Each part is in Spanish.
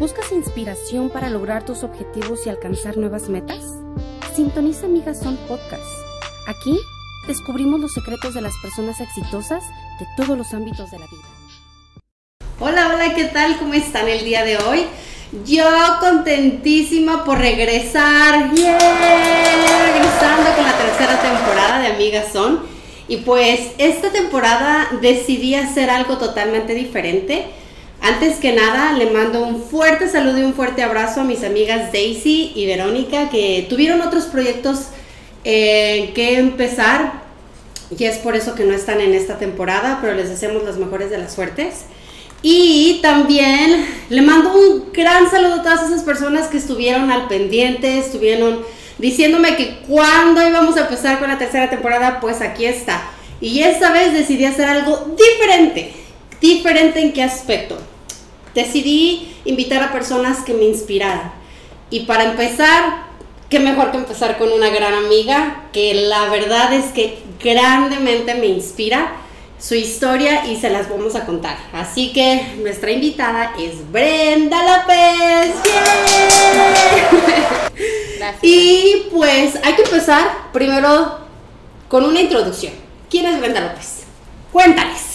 ¿Buscas inspiración para lograr tus objetivos y alcanzar nuevas metas? Sintoniza Amigas Son Podcast. Aquí descubrimos los secretos de las personas exitosas de todos los ámbitos de la vida. Hola, hola, ¿qué tal? ¿Cómo están el día de hoy? Yo contentísima por regresar, ¡yeah! regresando con la tercera temporada de Amigas Son. Y pues esta temporada decidí hacer algo totalmente diferente. Antes que nada, le mando un fuerte saludo y un fuerte abrazo a mis amigas Daisy y Verónica que tuvieron otros proyectos eh, que empezar y es por eso que no están en esta temporada, pero les deseamos las mejores de las suertes. Y también le mando un gran saludo a todas esas personas que estuvieron al pendiente, estuvieron diciéndome que cuando íbamos a empezar con la tercera temporada, pues aquí está. Y esta vez decidí hacer algo diferente. ¿Diferente en qué aspecto? Decidí invitar a personas que me inspiraran. Y para empezar, qué mejor que empezar con una gran amiga que la verdad es que grandemente me inspira su historia y se las vamos a contar. Así que nuestra invitada es Brenda López. Y pues hay que empezar primero con una introducción. ¿Quién es Brenda López? Cuéntales.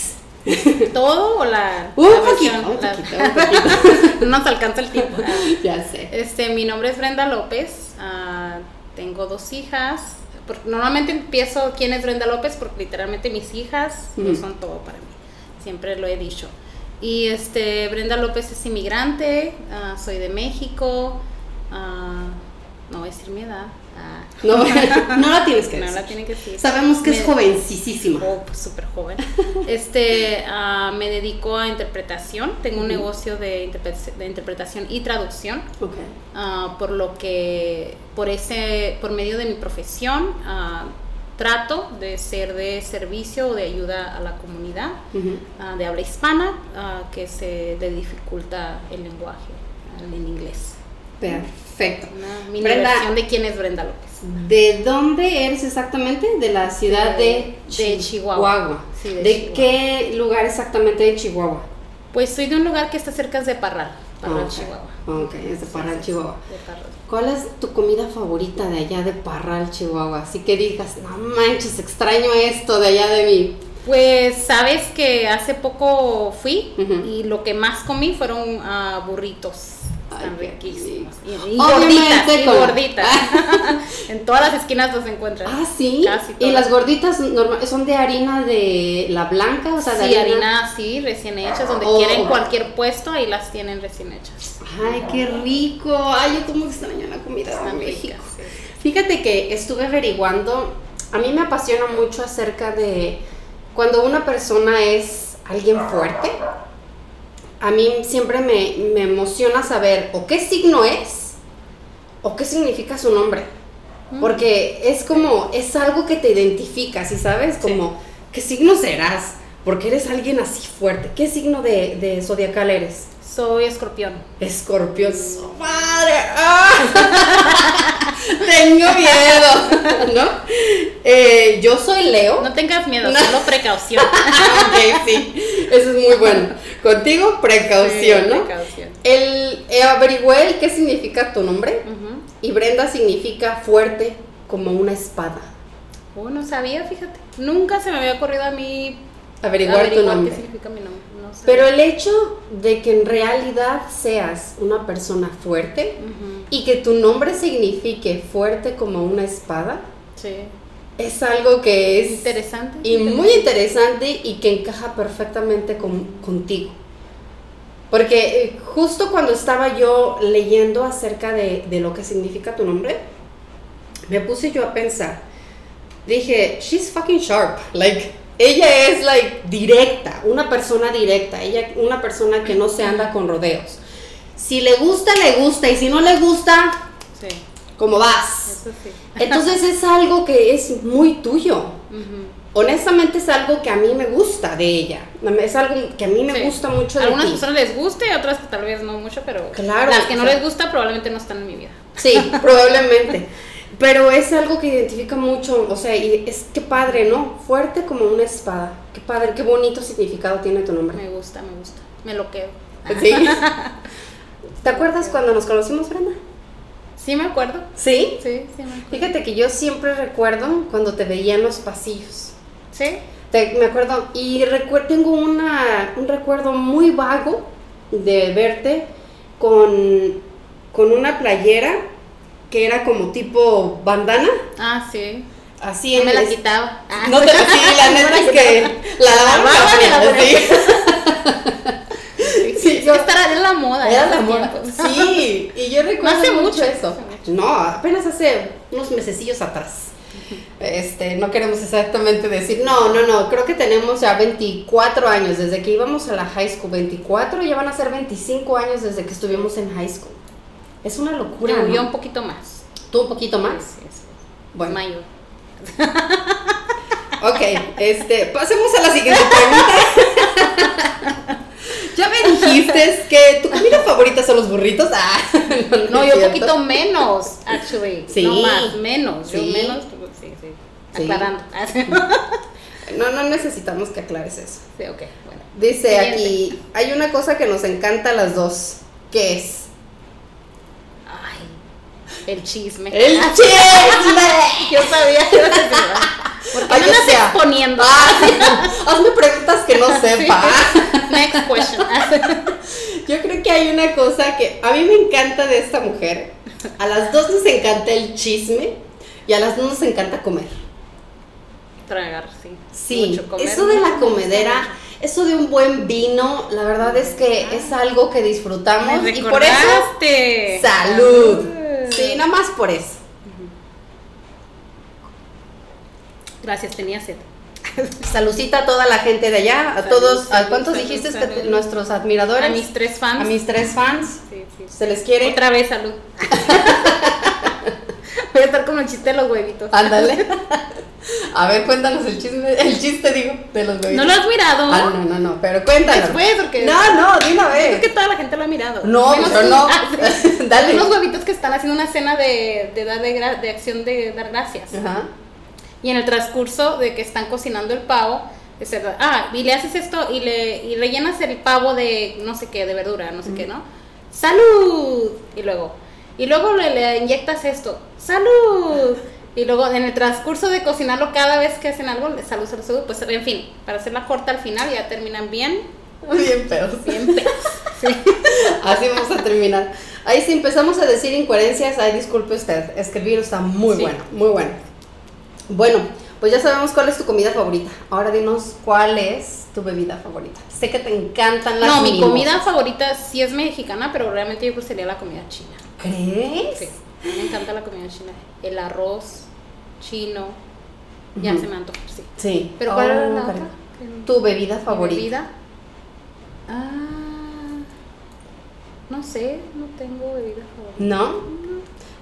¿Todo o la.? Un la poquito, versión? un La- poquito, un poquito. no nos alcanza el tiempo. ya sé. Este, mi nombre es Brenda López. ah, tengo dos hijas. Normalmente empiezo quién es Brenda López porque literalmente mis hijas son todo para mí. Siempre lo he dicho. Y este, Brenda López es inmigrante. ah, soy de México. ah, no voy a decir mi edad. Ah, No, no la tienes que no decir. la tiene que decir. Sabemos que es jovencísima. Oh, pues súper joven. Este, ah, me dedico a interpretación. Tengo un negocio de, interpre- de interpretación y traducción. Ah, por lo que, por ese, por medio de mi profesión, trato de ser de servicio o de ayuda a la comunidad de habla hispana que se le dificulta el lenguaje en inglés. Perfecto. Una mini Brenda. versión de quién es Brenda López. ¿De dónde eres exactamente? De la ciudad de, De- de Chihuahua. Sí, de de Chihuahua. qué lugar exactamente de Chihuahua? Pues soy de un lugar que está cerca de Parral, Parral. Chihuahua. Ok, es de Parral, Sí, sí, sí, Chihuahua. de Parral. ¿Cuál es tu comida favorita de allá de Parral, Chihuahua? Así que digas, no manches, extraño esto de allá de mí. Pues sabes que hace poco fui y lo que más comí fueron ah, burritos. Están Ay, qué riquísimos. Y, gorditas, y gorditas. en todas las esquinas los encuentras. Ah, sí. Casi y las gorditas norma- son de harina de la blanca, o sea, de sí, harina así, recién hechas, donde Oh. quieren cualquier puesto, ahí las tienen recién hechas. Ay, qué rico. Ay, yo como extraño la comida de México. ricas. sí. Fíjate que estuve averiguando, a mí me apasiona mucho acerca de cuando una persona es alguien fuerte, a mí siempre me, me emociona saber o qué signo es o qué significa su nombre. Porque es como, es algo que te identifica, ¿sí sabes? Como, ¿qué signo serás? Porque eres alguien así fuerte. ¿Qué signo de, de zodiacal eres? Soy escorpión. Escorpión. ¡Su ¡Madre! ¡Ah! Tengo miedo, ¿no? Eh, yo soy Leo. No tengas miedo, No. solo precaución. ok, sí. Eso es muy bueno. Contigo, precaución, Sí, ¿no? Precaución. El, eh, averigüé el qué significa tu nombre. Y Brenda significa fuerte como una espada. Oh, no sabía, fíjate. Nunca se me había ocurrido a mí Averiguar, tu nombre. qué significa mi nombre. No sabía. Pero el hecho de que en realidad seas una persona fuerte y que tu nombre signifique fuerte como una espada, Sí. Es algo que es Interesante. y muy interesante y que encaja perfectamente con- contigo. Porque eh, justo cuando estaba yo leyendo acerca de, de lo que significa tu nombre, me puse yo a pensar. Dije, she's fucking sharp. Like, ella es like directa, una persona directa, ella una persona que no se anda con rodeos. Si le gusta, le gusta, y si no le gusta, Sí, ¿cómo vas? eso sí. Entonces es algo que es muy tuyo. Honestamente es algo que a mí me gusta de ella. Es algo que a mí me Sí. gusta mucho A de algunas ti. personas les guste, a otras que tal vez no mucho, pero Claro, las que no sea- les gusta probablemente no están en mi vida. Sí, probablemente. Pero es algo que identifica mucho, o sea, y es que padre, ¿no? Fuerte como una espada. Qué padre, qué bonito significado tiene tu nombre. Me gusta, me gusta. Me lo quedo. Sí. ¿Te acuerdas cuando nos conocimos, Brenda? Sí, me acuerdo. ¿Sí? Sí, sí, me acuerdo. Fíjate que yo siempre recuerdo cuando te veía en los pasillos. Sí. Te- me acuerdo, y recuer- tengo una, un recuerdo muy vago de verte con, con una playera que era como tipo bandana, Ah, sí. así No en me la es- quitaba. Ah, No te sí, la neta la es que la la la ponían. sí. Yo- era la moda. Era la moda. Sí, y yo recuerdo hace mucho, mucho, eso. No, apenas hace unos mesecillos atrás. Este, no queremos exactamente decir, no, no, no, creo que tenemos ya 24 años desde que íbamos a la high school, 24, ya van a ser 25 años desde que estuvimos en high school. Es una locura, Yo, ¿no? yo un poquito más. Tú un poquito más. Sí, sí, sí. Bueno, Mayor. ok, este, pasemos a la siguiente pregunta. ya me dijiste que tu comida favorita son los burritos. Ah, No, yo un poquito menos, actually. Sí. No más, menos. Yo Sí. menos, pues, sí, sí. Sí. Aclarando. Sí, No, no necesitamos que aclares eso. ok, bueno. Dice Siguiente. aquí, hay una cosa que nos encanta a las dos. ¿Qué es? Ay, el chisme. ¡El chisme! Yo sabía que ibas a decir, ¿Por qué Ay, me o andas sea, exponiendo? Ah. Hazme preguntas que no sepa. Next question. Yo creo que hay una cosa que a mí me encanta de esta mujer. A las dos nos encanta el chisme y a las dos nos encanta comer. Tragar, sí. Sí, Mucho comer, eso de la comedera, eso de un buen vino, la verdad es que es algo que disfrutamos Me y por eso salud. Sí, nada más por eso. Gracias, tenía sed. Saludcita a toda la gente de allá, a Salud, todos, ¿a salud, cuántos salud, dijiste que nuestros admiradores? A mis tres fans. A mis tres fans. Sí, sí. ¿Se les quiere? Otra vez, salud. Voy a estar como el chiste de los huevitos. Ándale. A ver, cuéntanos el chisme, el chiste digo, de los bebitos. ¿No lo has mirado? Ah, no, no, no, pero cuéntanos. Después, porque- No, no, de una Creo vez. que toda la gente lo ha mirado. No, yo no. Ah. Dale. Unos huevitos que están haciendo una cena de, de dar de acción de dar gracias. Ajá. Y en el transcurso de que están cocinando el pavo, es verdad, ah, y le haces esto y le y rellenas el pavo de no sé qué, de verdura, no sé qué, ¿no? ¡Salud! Y luego, y luego le, le inyectas esto, ¡salud! Y luego en el transcurso de cocinarlo cada vez que hacen algo, salud, salud, salud, pues en fin, para hacerla corta al final ya terminan bien, Bien pedos. bien pedos. Sí. Así vamos a terminar. Ahí si empezamos a decir incoherencias, ay, disculpe usted. Es que el virus está muy Sí. bueno, muy bueno. Bueno, pues ya sabemos cuál es tu comida favorita. Ahora dinos cuál es tu bebida favorita. Sé que te encantan las No, mi comida favorita sí es mexicana, pero realmente yo sería la comida china. ¿Crees? Sí, me encanta la comida china. El arroz chino, ya se me antoja, sí. Sí. Pero ¿cuál era Oh, la otra? Tu bebida ¿Mi favorita. bebida? Ah, no sé, no tengo bebida favorita. ¿No?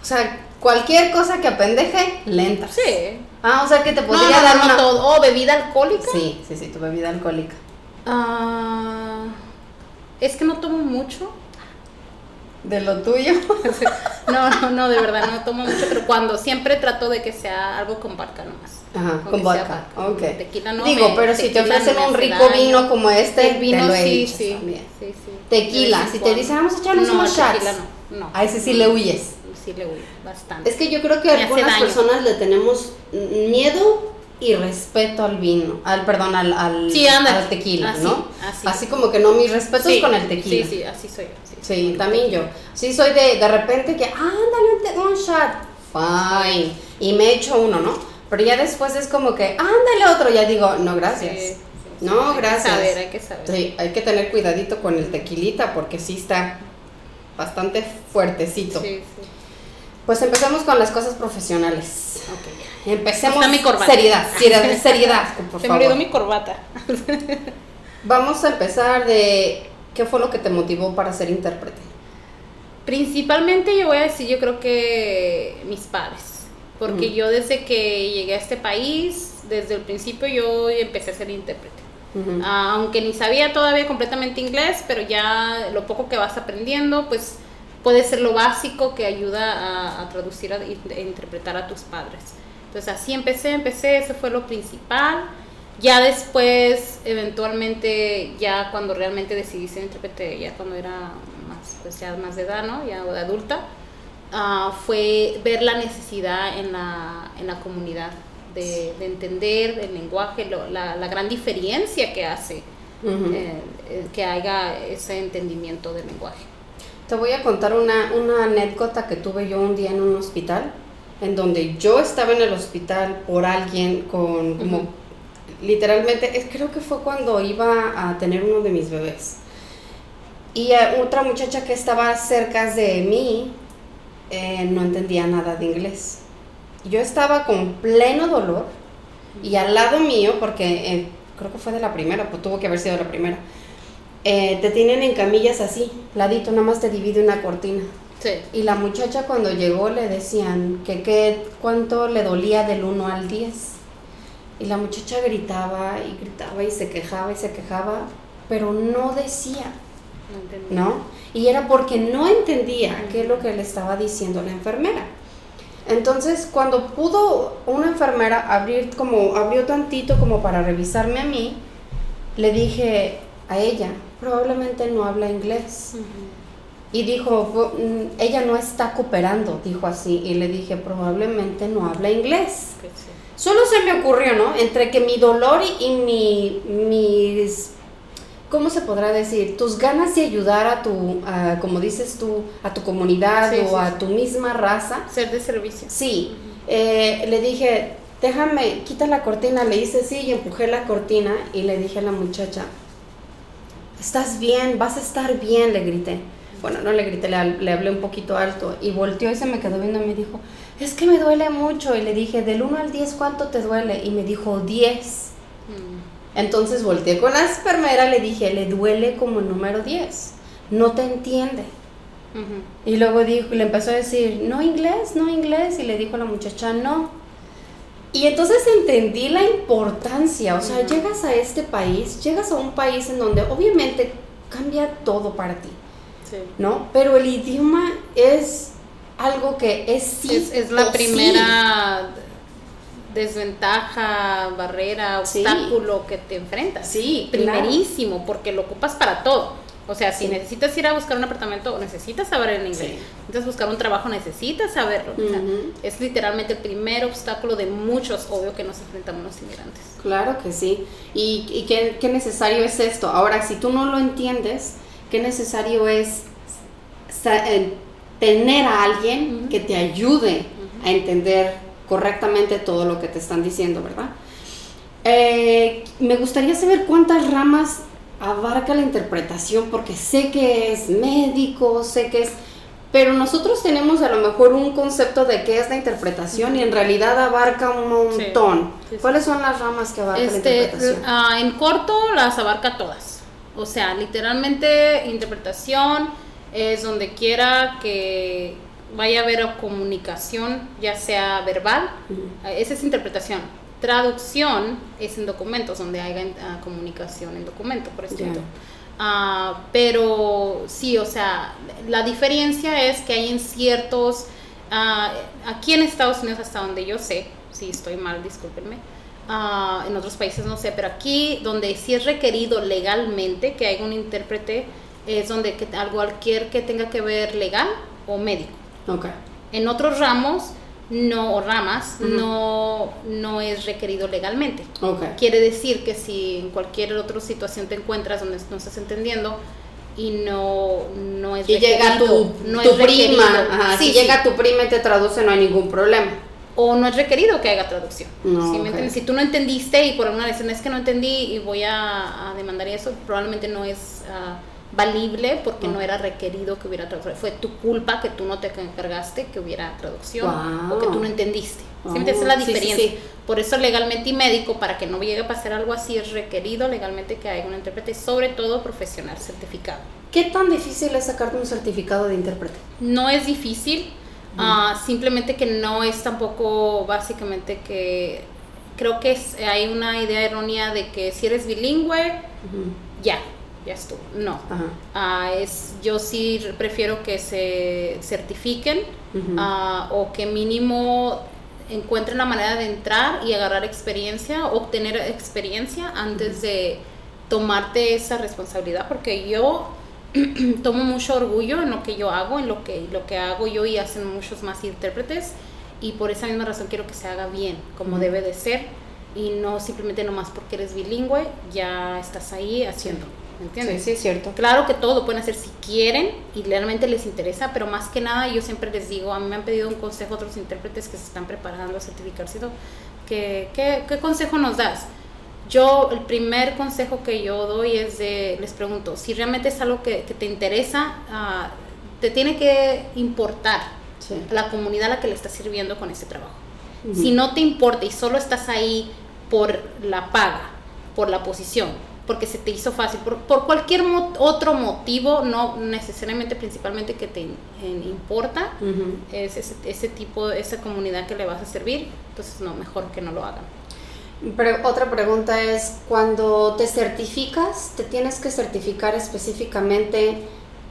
O sea, cualquier cosa que apendeje, lenta. Sí. Ah, o sea que te No, podría no, dar no, una. todo. Oh, bebida alcohólica. Sí, sí, sí, tu bebida alcohólica. Ah, es que no tomo mucho. De lo tuyo. No, no, no, de verdad no tomo mucho, pero cuando siempre trato de que sea algo con vodka nomás. Ajá, Con con que sea vodka. Ok. Tequila no Digo, me- pero si te ofrecen no un rico vino como este, El vino te lo sí, echas sí, también. sí, sí. Tequila, si te dicen, vamos a echarnos no, unos shots. tequila no, no. A ese sí le huyes. Sí le bastante. Es que yo creo que Me algunas personas le tenemos miedo y respeto al vino, al perdón, al, al, Sí, ándale. al tequila, Así, ¿no? así. como que no, mis respetos Sí, con el tequila. Sí, sí, así soy. Sí, Sí, también yo. Sí, soy de, de repente que, ándale un, shot. Fine. Y me echo uno, ¿no? Pero ya después es como que, ándale otro. Ya digo, no, gracias. No, Hay que gracias. saber, hay que saber. Sí, hay que tener cuidadito con el tequilita porque sí está bastante fuertecito. Sí, sí. Pues empecemos con las cosas profesionales. Ok, ya. Empecemos. Está mi corbata. Seriedad, seriedad, seriedad, por Se me mi corbata. Vamos a empezar de qué fue lo que te motivó para ser intérprete. Principalmente yo voy a decir, yo creo que mis padres, porque yo desde que llegué a este país, desde el principio yo empecé a ser intérprete. Ah, aunque ni sabía todavía completamente inglés, pero ya lo poco que vas aprendiendo, pues puede ser lo básico que ayuda a, a traducir a- e interpretar a tus padres. Entonces así empecé, empecé, eso fue lo principal. Ya después, eventualmente, ya cuando realmente decidí ser intérprete, ya cuando era más pues ya más de edad, ¿no? Ya de adulta, ah, fue ver la necesidad en la, en la comunidad de, de entender el lenguaje, lo- la, la gran diferencia que hace eh, eh, que haya ese entendimiento del lenguaje. Te voy a contar una, una anécdota que tuve yo un día en un hospital, en donde yo estaba en el hospital por alguien con como Ujú. literalmente, es- creo que fue cuando iba a tener uno de mis bebés. Y otra muchacha que estaba cerca de mí eh, no entendía nada de inglés. Yo estaba con pleno dolor y al lado mío, porque eh, creo que fue de la primera, pues tuvo que haber sido la primera, eh, te tienen en camillas así, ladito, nada más te divide una cortina. Sí. Y la muchacha cuando llegó le decían que, qué cuánto le dolía del 1 al 10. Y la muchacha gritaba y gritaba y se quejaba y se quejaba, pero no decía, No. ¿no? Y era porque no entendía qué es lo que le estaba diciendo la enfermera. Entonces, cuando pudo una enfermera abrir como abrió tantito como para revisarme a mí, le dije a ella, probablemente no habla inglés. Y dijo, "Bu- mm, ella no está cooperando, dijo así. Y le dije, probablemente no habla inglés. Sí. Solo se me ocurrió, ¿no? Entre que mi dolor y, y mi, mis, ¿cómo se podrá decir? Tus ganas de ayudar a tu, a, como dices tú, a tu comunidad Sí, o sí, a tu misma raza. Ser de servicio. Sí, eh, le dije, déjame, quita la cortina. Le hice sí y empujé la cortina y le dije a la muchacha, estás bien, vas a estar bien, le grité. Bueno, no le grité, le, le hablé un poquito alto y volteó y se me quedó viendo y me dijo, es que me duele mucho. Y le dije, del 1 al 10, ¿cuánto te duele? Y me dijo, 10. Mm. Entonces volteé con la enfermera, le dije, le duele como el número 10. No te entiende. Y luego dijo, le empezó a decir, no inglés, no inglés, y le dijo a la muchacha, no. Y entonces entendí la importancia, o sea, llegas a este país, llegas a un país en donde obviamente cambia todo para ti, Sí. ¿no? Pero el idioma es algo que es sí es, es la sí. primera desventaja, barrera, Sí. obstáculo que te enfrentas. Sí, claro. Primerísimo, porque lo ocupas para todo. O sea, si Sí. necesitas ir a buscar un apartamento, necesitas saber el inglés. Sí. Necesitas buscar un trabajo, necesitas saberlo. O sea, Ujú. es literalmente el primer obstáculo de muchos, obvio, que nos enfrentamos los inmigrantes. Claro que sí. ¿Y, y qué, qué necesario es esto? Ahora, si tú no lo entiendes, ¿qué necesario es eh, tener a alguien que te ayude a entender correctamente todo lo que te están diciendo, ¿verdad? Eh, me gustaría saber cuántas ramas abarca la interpretación, porque sé que es médico, sé que es... Pero nosotros tenemos a lo mejor un concepto de qué es la interpretación y en realidad abarca un montón. Sí, sí. ¿Cuáles son las ramas que abarca la Este, interpretación? ah, en corto las abarca todas. O sea, literalmente interpretación es donde quiera que vaya a haber comunicación, ya sea verbal, esa es interpretación. Traducción es en documentos, donde haya ah, comunicación en documento, por escrito. Ya. Ah, pero sí, o sea, la diferencia es que hay en ciertos, ah, aquí en Estados Unidos hasta donde yo sé, si estoy mal, discúlpenme, ah, en otros países no sé, pero aquí donde sí es requerido legalmente que haya un intérprete, es donde que, cualquier que tenga que ver legal o médico. Ok. En otros ramos no o ramas no no es requerido legalmente. Quiere decir que si en cualquier otra situación te encuentras donde no estás entendiendo y no, no es Y llega tu, requerido, no tu es requerido. prima, ajá, Sí, si sí. llega tu prima y te traduce no hay ningún problema. o no es requerido que haga traducción. No. Si tú no entendiste y por alguna razón es que no entendí y voy a, a demandar eso, probablemente no es ah, valible porque no era requerido que hubiera traducción. Fue tu culpa que tú no te encargaste que hubiera traducción Wow. o que tú no entendiste. ¿Sí Oh, entiendes? Esa es la sí, sí, diferencia. sí. Por eso legalmente y médico, para que no llegue a pasar algo así, es requerido legalmente que haya un intérprete, sobre todo profesional certificado. ¿Qué tan difícil es sacarte un certificado de intérprete? No es difícil, ah, simplemente que no es tampoco básicamente que creo que es- hay una idea errónea de que si eres bilingüe, ya, ya estuvo. No. Ajá. Ah, es, yo sí prefiero que se certifiquen ah, o que mínimo encuentren la manera de entrar y agarrar experiencia, obtener experiencia antes de tomarte esa responsabilidad, porque yo tomo mucho orgullo en lo que yo hago, en lo que, lo que hago yo y hacen muchos más intérpretes y por esa misma razón quiero que se haga bien, como debe de ser y no simplemente nomás porque eres bilingüe ya estás ahí haciendo. ¿Me entiendes? Sí, sí, es cierto. Claro que todo lo pueden hacer si quieren y realmente les interesa, pero más que nada yo siempre les digo, a mí me han pedido un consejo otros intérpretes que se están preparando a certificarse, que, ¿qué, ¿qué consejo nos das? Yo, el primer consejo que yo doy es de, les pregunto, si realmente es algo que, te interesa, ah, te tiene que importar la comunidad a la que le estás sirviendo con ese trabajo. Si no te importa y solo estás ahí por la paga, por la posición, porque se te hizo fácil, por, por cualquier otro motivo, no necesariamente, principalmente que te importa, es ese, ese, tipo, esa comunidad que le vas a servir, entonces no, mejor que no lo hagan. Pero otra pregunta es, cuando te certificas, ¿te tienes que certificar específicamente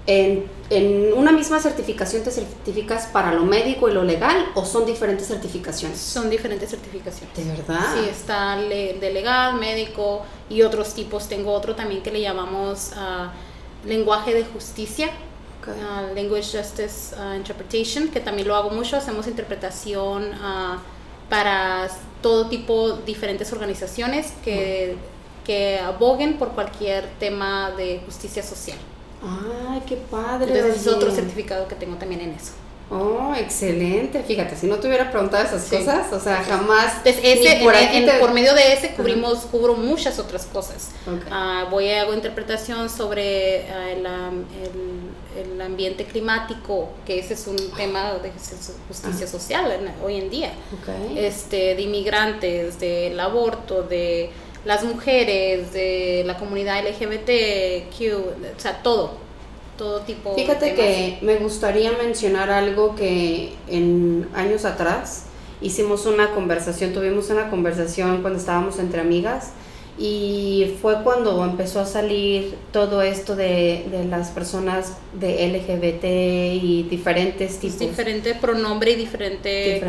en, en, una misma certificación? ¿Te certificas para lo médico y lo legal o son diferentes certificaciones? Son diferentes certificaciones. ¿De verdad? Sí, está de legal, médico y otros tipos. Tengo otro también que le llamamos ah, lenguaje de justicia. Ah, language Justice ah, Interpretation, que también lo hago mucho, hacemos interpretación para todo tipo, diferentes organizaciones que, que aboguen por cualquier tema de justicia social. ¡Ay, qué padre! Entonces es otro certificado que tengo también en eso. Oh, excelente. Fíjate, si no te hubiera preguntado esas cosas, o sea, jamás. ese, por, por, medio de ese cubrimos, cubro muchas otras cosas. Ah, voy a hago interpretación sobre ah, el, el, ambiente climático, que ese es un tema de justicia social hoy en día. Este, de inmigrantes, del aborto, de las mujeres, de la comunidad LGBTQ, o sea, todo todo tipo Fíjate que me gustaría mencionar algo que en años atrás hicimos una conversación, tuvimos una conversación cuando estábamos entre amigas y fue cuando empezó a salir todo esto de, de las personas de LGBT y diferentes tipos. Diferente pronombre y diferente,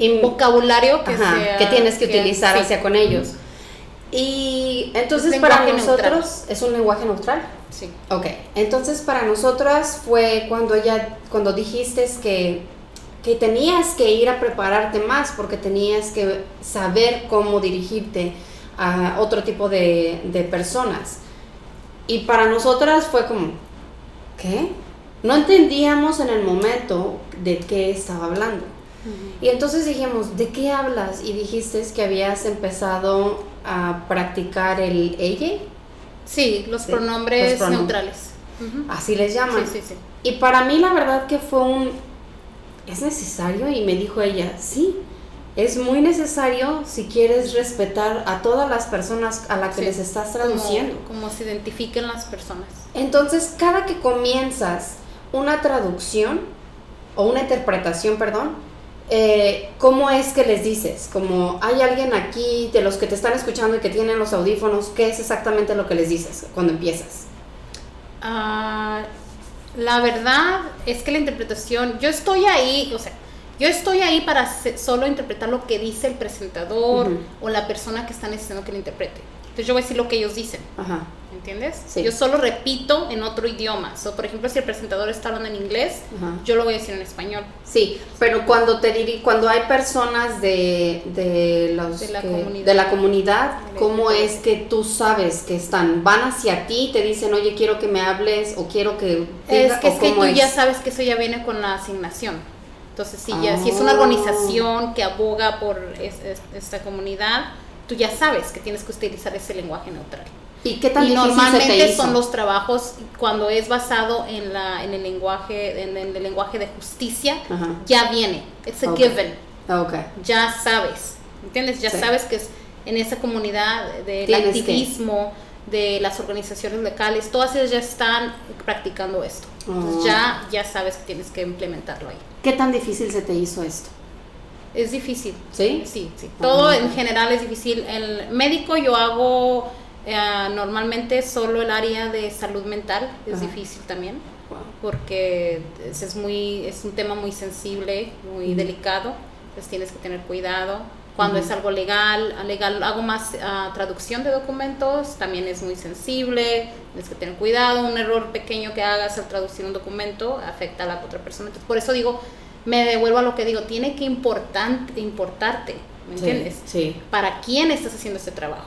ah, vocabulario que, que tienes que, utilizar hacia con ellos. Y entonces para nosotros es un lenguaje neutral. Sí. Ok, entonces para nosotras fue cuando ya, cuando dijiste que, que tenías que ir a prepararte más porque tenías que saber cómo dirigirte a otro tipo de, de personas. Y para nosotras fue como, ¿qué? No entendíamos en el momento de qué estaba hablando. Y entonces dijimos, ¿de qué hablas? Y dijiste que habías empezado a practicar el ella. Sí, los pronombres neutrales. Así les llaman. Sí, sí, sí. Y para mí la verdad que fue un... ¿Es necesario? Y me dijo ella, sí, es muy necesario si quieres respetar a todas las personas a las que les estás traduciendo. Como, como se identifiquen las personas. Entonces, cada que comienzas una traducción, o una interpretación, perdón, eh, ¿cómo es que les dices? Como hay alguien aquí de los que te están escuchando y que tienen los audífonos, ¿qué es exactamente lo que les dices cuando empiezas? Ah, la verdad es que la interpretación, yo estoy ahí, o sea, yo estoy ahí para solo interpretar lo que dice el presentador o la persona que está necesitando que lo interprete. Entonces yo voy a decir lo que ellos dicen. Ajá. ¿Entiendes? Yo solo repito en otro idioma. So, por ejemplo, si el presentador está hablando en inglés, yo lo voy a decir en español. Sí, pero cuando te diri cuando hay personas de, de, los de, la, comunidad, de la comunidad, ¿cómo es que tú sabes que están? ¿Van hacia ti te dicen, oye, quiero que me hables o quiero que... es que, es que tú ya sabes que eso ya viene con la asignación. Entonces, si, ya, si es una oh. organización que aboga por esta comunidad, tú ya sabes que tienes que utilizar ese lenguaje neutral. ¿Y qué tan normalmente son los trabajos cuando es basado en la en el lenguaje en, el lenguaje de justicia ya viene. It's a given. Okay. ya sabes entiendes ya sabes que es en esa comunidad del activismo de las organizaciones locales todas ellas ya están practicando esto. Entonces ya ya sabes que tienes que implementarlo ahí. Qué tan difícil se te hizo esto es difícil. Sí sí sí. Todo en general es difícil. El médico yo hago eh, normalmente solo el área de salud mental es difícil también, porque es, muy, es un tema muy sensible, muy delicado, entonces tienes que tener cuidado. Cuando es algo legal, legal hago más ah, traducción de documentos, también es muy sensible, tienes que tener cuidado, un error pequeño que hagas al traducir un documento afecta a la otra persona. Entonces, por eso digo, me devuelvo a lo que digo, tiene que importante, importarte, ¿me entiendes? Sí. ¿Para quién estás haciendo este trabajo?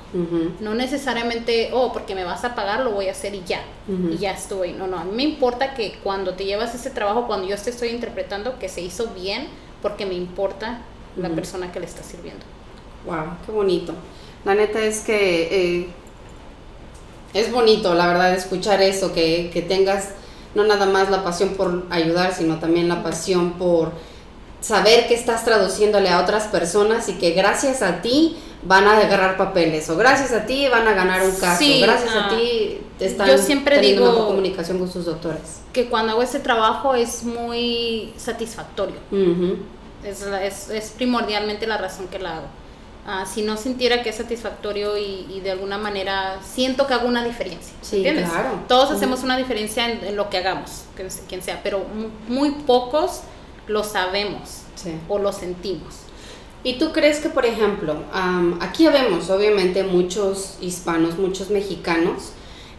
No necesariamente, oh, porque me vas a pagar, lo voy a hacer y ya. Y ya estuve. No, no, a mí me importa que cuando te llevas ese trabajo, cuando yo te estoy interpretando, que se hizo bien, porque me importa la persona que le está sirviendo. Wow, qué bonito. La neta es que eh, es bonito, la verdad, escuchar eso, que, que tengas no nada más la pasión por ayudar, sino también la pasión por saber que estás traduciéndole a otras personas y que gracias a ti van a agarrar papeles o gracias a ti van a ganar un caso, Sí, gracias a ti están yo siempre teniendo digo- mejor comunicación con sus doctores. Que cuando hago ese trabajo es muy satisfactorio. Ujú. Es, la- es, es primordialmente la razón que la hago. Ah, si no sintiera que es satisfactorio y, y de alguna manera siento que hago una diferencia. Sí, ¿entiendes? claro. Todos Ujú. hacemos una diferencia en, en lo que hagamos, quien sea, pero mu- muy pocos lo sabemos Sí. o lo sentimos. ¿Y tú crees que, por ejemplo, aquí vemos obviamente muchos hispanos, muchos mexicanos,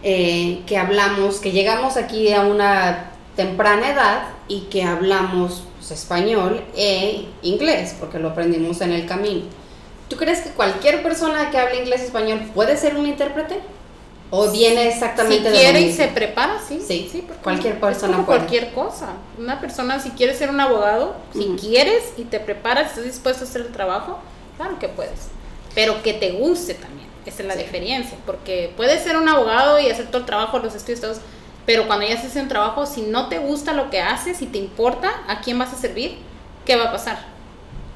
eh, que hablamos, que llegamos aquí a una temprana edad y que hablamos pues, español e inglés, porque lo aprendimos en el camino. ¿Tú crees que cualquier persona que hable inglés y español puede ser un intérprete? ¿O viene exactamente si de quiere y se prepara, sí. Sí, ¿por qué cualquier persona Es como puede. cualquier cosa. Una persona, si quieres ser un abogado, si quieres y te preparas, estás dispuesto a hacer el trabajo, claro que puedes. Pero que te guste también. Esa es la Sí. diferencia. Porque puedes ser un abogado y hacer todo el trabajo, los estudios, todos. Pero cuando ya haces un trabajo, si no te gusta lo que haces, si te importa a quién vas a servir, ¿qué va a pasar?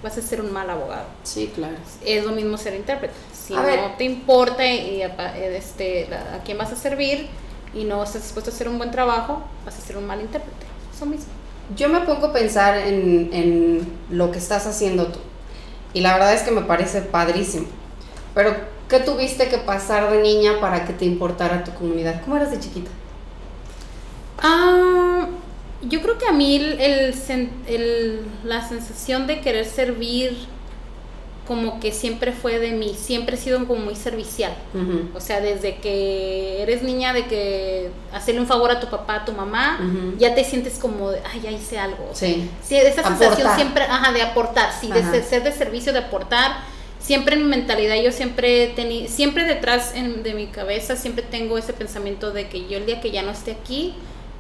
Vas a ser un mal abogado Sí, claro. es lo mismo ser intérprete. Si A no ver. te importa y a, este, a quién vas a servir y no estás dispuesto a hacer un buen trabajo, vas a ser un mal intérprete. Eso mismo. Yo me pongo a pensar en, en lo que estás haciendo tú. Y la verdad es que me parece padrísimo. Pero, ¿qué tuviste que pasar de niña para que te importara tu comunidad? ¿Cómo eras de chiquita? Ah, yo creo que a mí el, el- la sensación de querer servir como que siempre fue de mí, siempre he sido como muy servicial. O sea, desde que eres niña, de que hacerle un favor a tu papá, a tu mamá, ya te sientes como, de, ay, ya hice algo. Sí. Sí, esa sensación Aportar. siempre, ajá, de aportar, sí, de Ajá. ser, ser de servicio, de aportar. Siempre en mi mentalidad, yo siempre tení, siempre detrás en- de mi cabeza, siempre tengo ese pensamiento de que yo el día que ya no esté aquí,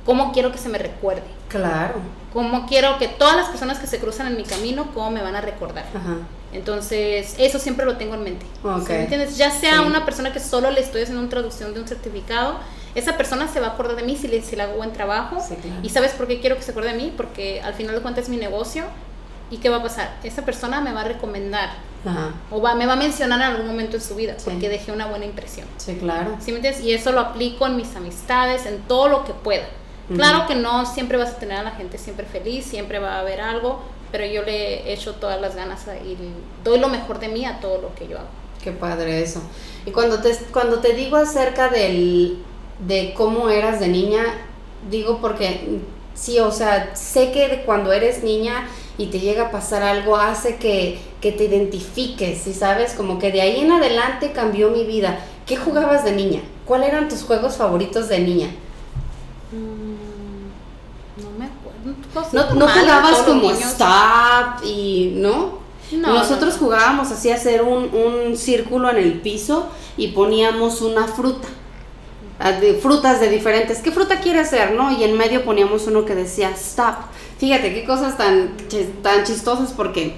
¿cómo quiero que se me recuerde? Claro. ¿Cómo quiero que todas las personas que se cruzan en mi camino, cómo me van a recordar? Ajá. Entonces, eso siempre lo tengo en mente. Ok. ¿Sí me entiendes? Ya sea Sí. una persona que solo le estoy haciendo una traducción de un certificado, esa persona se va a acordar de mí si le, si le hago buen trabajo. Sí, claro. ¿Y sabes por qué quiero que se acuerde de mí? Porque al final de cuentas es mi negocio. ¿Y qué va a pasar? Esa persona me va a recomendar Ajá. o va, me va a mencionar en algún momento en su vida porque dejé una buena impresión. Sí, claro. ¿Sí me entiendes? Y eso lo aplico en mis amistades, en todo lo que pueda. Claro que no siempre vas a tener a la gente siempre feliz, siempre va a haber algo, pero yo le echo todas las ganas y doy lo mejor de mí a todo lo que yo hago. Qué padre eso. Y cuando te, cuando te digo acerca del, de cómo eras de niña, digo porque sí, o sea, sé que cuando eres niña y te llega a pasar algo hace que, que te identifiques, ¿sí sabes? Como que de ahí en adelante cambió mi vida. ¿Qué jugabas de niña? ¿Cuáles eran tus juegos favoritos de niña? Mm, no me acuerdo. No, jugabas como stop y no. No, Nosotros no, no. jugábamos así a hacer un, un círculo en el piso y poníamos una fruta. ah, frutas de diferentes. ¿Qué fruta quiere hacer, no? Y en medio poníamos uno que decía stop. Fíjate qué cosas tan, tan chistosas porque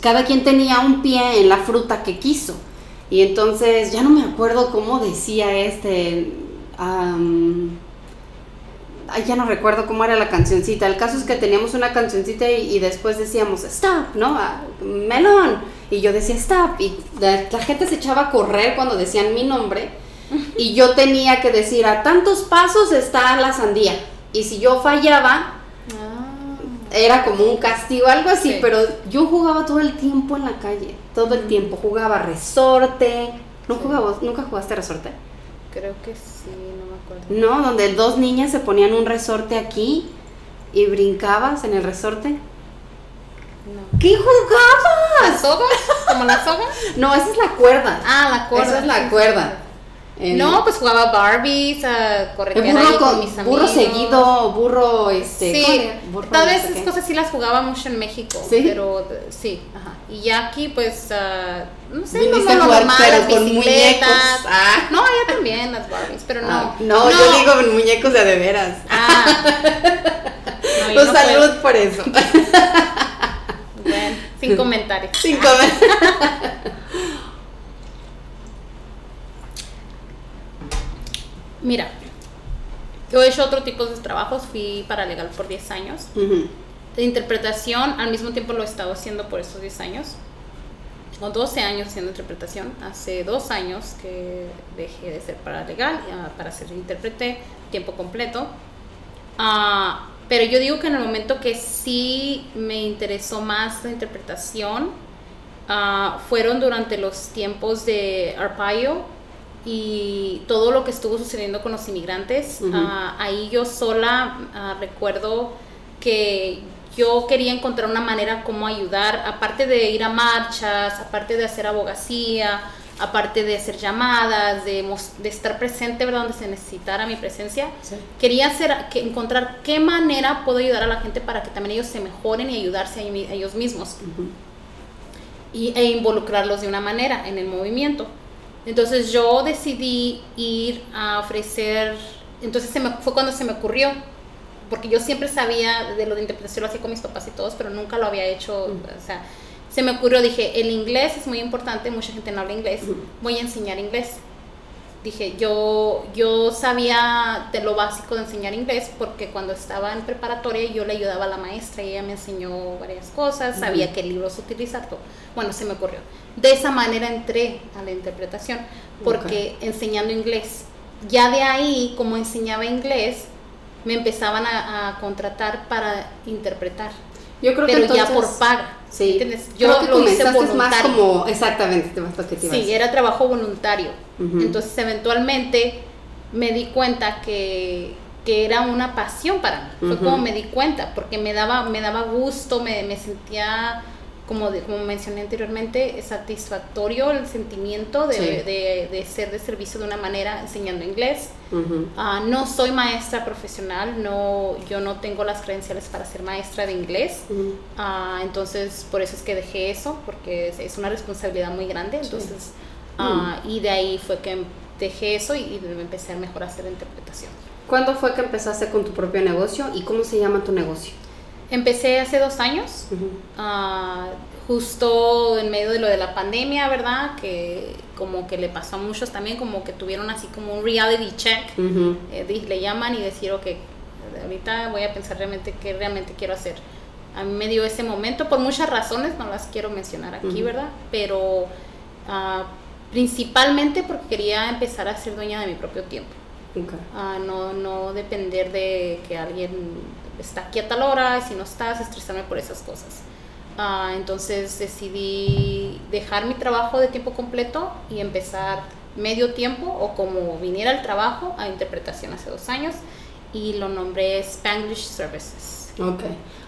cada quien tenía un pie en la fruta que quiso. Y entonces ya no me acuerdo cómo decía este. Ay, ya no recuerdo cómo era la cancioncita. El caso es que teníamos una cancioncita y, y después decíamos stop, ¿no? Ah, melón. Y yo decía stop. Y la, la gente se echaba a correr cuando decían mi nombre. Y yo tenía que decir a tantos pasos está la sandía. Y si yo fallaba, Ah, era como un castigo, algo así. Sí. Pero yo jugaba todo el tiempo en la calle. Todo el tiempo. Jugaba resorte. ¿No Sí. jugabas, ¿Nunca jugaste resorte? creo que sí, no. No, donde dos niñas se ponían un resorte aquí y brincabas en el resorte. No. ¿Qué jugabas? ¿La soga? ¿Como la soga? No, esa es la cuerda. Ah, la cuerda. Esa es la cuerda. El- No, pues jugaba Barbies, a corretear burro con, con, mis amigos. burro seguido, burro este. ¿cómo Sí, burro tal no vez esas cosas sí las jugaba mucho en México. ¿Sí? Pero sí, ajá. Y ya aquí, pues, ah, no sé, no, no, jugar, normal, pero las con bicicletas. muñecos. Ah. No, allá también las Barbies, pero no. Ah, no, yo digo muñecos de de veras. Ah. No, yo Pues no salud por eso. Bueno, sin comentarios. Sin comer. Mira, yo he hecho otro tipo de trabajos, fui paralegal por 10 años. Ujú. De interpretación, al mismo tiempo lo he estado haciendo por esos 10 años. O 12 años haciendo interpretación. Hace dos años que dejé de ser paralegal ah, para ser intérprete tiempo completo. Ah, pero yo digo que en el momento que sí me interesó más la interpretación, ah, fueron durante los tiempos de Arpaio y todo lo que estuvo sucediendo con los inmigrantes. Ah, ahí yo sola ah, recuerdo que yo quería encontrar una manera como ayudar, aparte de ir a marchas, aparte de hacer abogacía, aparte de hacer llamadas, de, estar presente ¿verdad? donde se necesitara mi presencia. Sí. Quería hacer, que, encontrar qué manera puedo ayudar a la gente para que también ellos se mejoren y ayudarse a, ellos- mismos y, e involucrarlos de una manera en el movimiento. Entonces yo decidí ir a ofrecer, entonces se me, fue cuando se me ocurrió, porque yo siempre sabía de lo de interpretación, lo hacía con mis papás y todos, pero nunca lo había hecho, o sea, se me ocurrió, dije, el inglés es muy importante, mucha gente no habla inglés, voy a enseñar inglés. Dije, yo, yo sabía de lo básico de enseñar inglés porque cuando estaba en preparatoria yo le ayudaba a la maestra y ella me enseñó varias cosas, sabía qué libros utilizar, todo. Bueno, se me ocurrió. De esa manera entré a la interpretación porque enseñando inglés. Ya de ahí, como enseñaba inglés, me empezaban a, a contratar para interpretar. Yo creo pero que entonces, ya por paga. Sí. ¿entiendes? Yo creo que lo hice más voluntario. como exactamente, te vas a que te Sí, era trabajo voluntario. Entonces, eventualmente me di cuenta que, que era una pasión para mí. Fue como me di cuenta, porque me daba, me daba gusto, me, me sentía, como, de- como mencioné anteriormente, satisfactorio el sentimiento de, Sí. de- de ser de servicio de una manera enseñando inglés. Ujú. Ah, no soy maestra profesional, no, yo no tengo las credenciales para ser maestra de inglés. Ujú. Ah, entonces, por eso es que dejé eso, porque es, es una responsabilidad muy grande. Entonces, ah, y de ahí fue que dejé eso y, y empecé a mejor a hacer interpretación. ¿Cuándo fue que empezaste con tu propio negocio y cómo se llama tu negocio? Empecé hace dos años, Ujú. ah, justo en medio de lo de la pandemia, ¿verdad? Que como que le pasó a muchos también, como que tuvieron así como un reality check. Ujú. eh, di- le llaman y decir, ok, ahorita voy a pensar realmente qué realmente quiero hacer. A mí me dio ese momento por muchas razones, no las quiero mencionar aquí, Ujú. ¿verdad? Pero ah, principalmente porque quería empezar a ser dueña de mi propio tiempo. Ok. Ah, no, no depender de que alguien está aquí a tal hora, y si no estás, estresarme por esas cosas. Ah, entonces decidí dejar mi trabajo de tiempo completo y empezar medio tiempo o como viniera el trabajo a interpretación hace dos años y lo nombré Spanglish Services. Ok.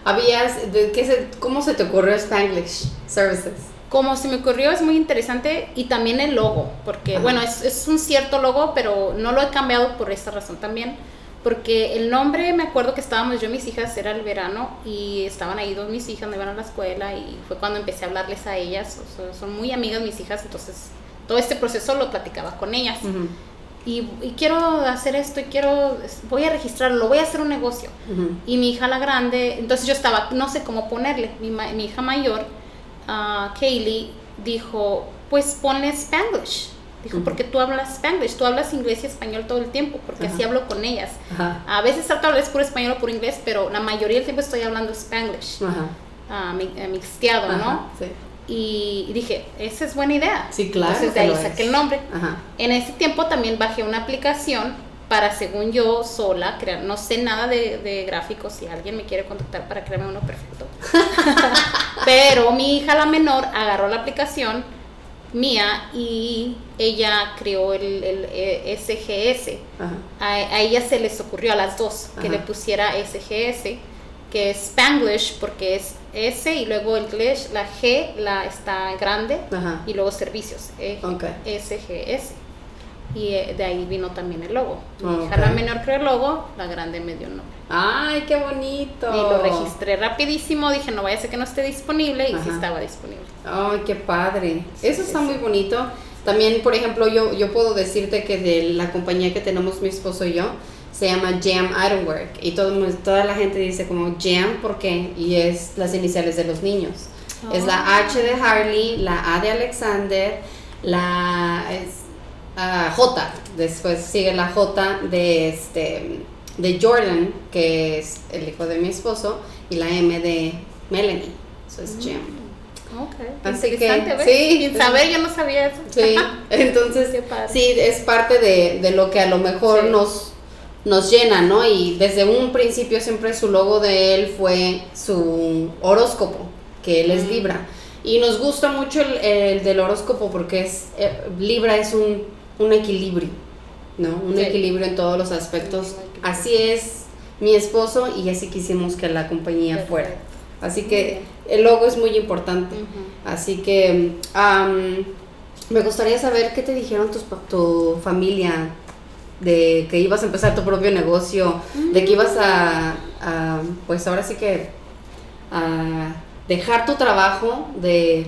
Habías, de, qué se, ¿cómo se te ocurrió Spanglish Services? Como se me ocurrió es muy interesante y también el logo, porque Ajá. bueno, es, es un cierto logo, pero no lo he cambiado por esta razón también, porque el nombre, me acuerdo que estábamos yo y mis hijas, era el verano y estaban ahí dos mis hijas, me iban a la escuela y fue cuando empecé a hablarles a ellas, o sea, son muy amigas mis hijas, entonces todo este proceso lo platicaba con ellas. Y, y quiero hacer esto y quiero, voy a registrarlo, voy a hacer un negocio. Y mi hija la grande, entonces yo estaba, no sé cómo ponerle. Mi hija mayor, ah, Kaylee, dijo, pues ponle Spanglish. Dijo, porque tú hablas Spanglish, tú hablas inglés y español todo el tiempo, porque así hablo con ellas. Ajá. A veces trato de hablar puro español o puro inglés, pero la mayoría del tiempo estoy hablando Spanglish, Ajá. eh, mixteado, ¿no? Sí. Y, y dije, esa es buena idea. Sí, claro Entonces de ahí saqué el nombre. En ese tiempo también bajé una aplicación para, según yo, sola crear. No sé nada de, de gráficos. Si alguien me quiere contactar para crearme uno, perfecto. Pero mi hija, la menor, agarró la aplicación mía y ella creó el, el, eh, SGS. A, a ella se les ocurrió a las dos que Ajá. le pusiera SGS, que es Spanglish, porque es S y luego el Glitch, la G la está grande Ajá. y luego servicios, E, Ok. S, G, S. Y eh, de ahí vino también el logo. Mi hija la menor creó el logo, la grande me dio el nombre. Ay, qué bonito. Y lo registré rapidísimo, dije no vaya a ser que no esté disponible y sí estaba disponible. Ay, qué padre. Eso está sí. muy bonito. También, por ejemplo, yo, yo puedo decirte que de la compañía que tenemos mi esposo y yo, se llama Jam Ironwork. Y todo, toda la gente dice como Jam, ¿por qué? Y es las iniciales de los niños. Es la Ah. H de Harley, la A de Alexander, la es, J. Después sigue la J de, este, de Jordan, que es el hijo de mi esposo, y la M de Melanie. Eso es Jam. Ok, Así interesante, que, sí. Sin saber, yo no sabía eso. Sí, entonces sí, es parte de, de lo que a lo mejor Sí. nos, nos llena, ¿no? Y desde un principio siempre su logo de él fue su horóscopo, que él es Mm. Libra. Y nos gusta mucho el, el del horóscopo porque es eh, Libra es un, un equilibrio, ¿no? Un Sí. equilibrio en todos los aspectos. Así es mi esposo y así quisimos que la compañía Perfecto. fuera. Así que el logo es muy importante. Así que me gustaría saber qué te dijeron tus, tu familia de que ibas a empezar tu propio negocio, de que ibas a, a, pues ahora sí que a dejar tu trabajo de,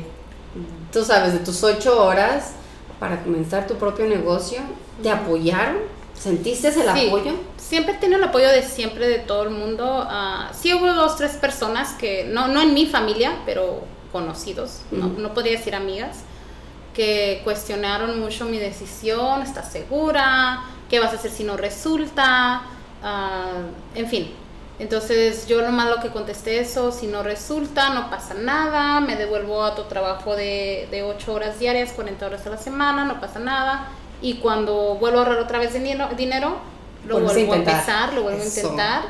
tú sabes, de tus ocho horas para comenzar tu propio negocio. ¿Te apoyaron? ¿Sentiste el Sí. apoyo? Siempre he tenido el apoyo de siempre de todo el mundo. Ah, sí hubo dos, tres personas que, no, no en mi familia, pero conocidos, no, no podría decir amigas, que cuestionaron mucho mi decisión, ¿estás segura? ¿Qué vas a hacer si no resulta? Ah, en fin. Entonces yo nomás lo que contesté eso, si no resulta, no pasa nada, me devuelvo a tu trabajo de, de 8 horas diarias, 40 horas a la semana, no pasa nada. Y cuando vuelvo a ahorrar otra vez dinero, dinero lo Vuelves a vuelvo a, intentar. empezar, lo vuelvo Eso. a intentar.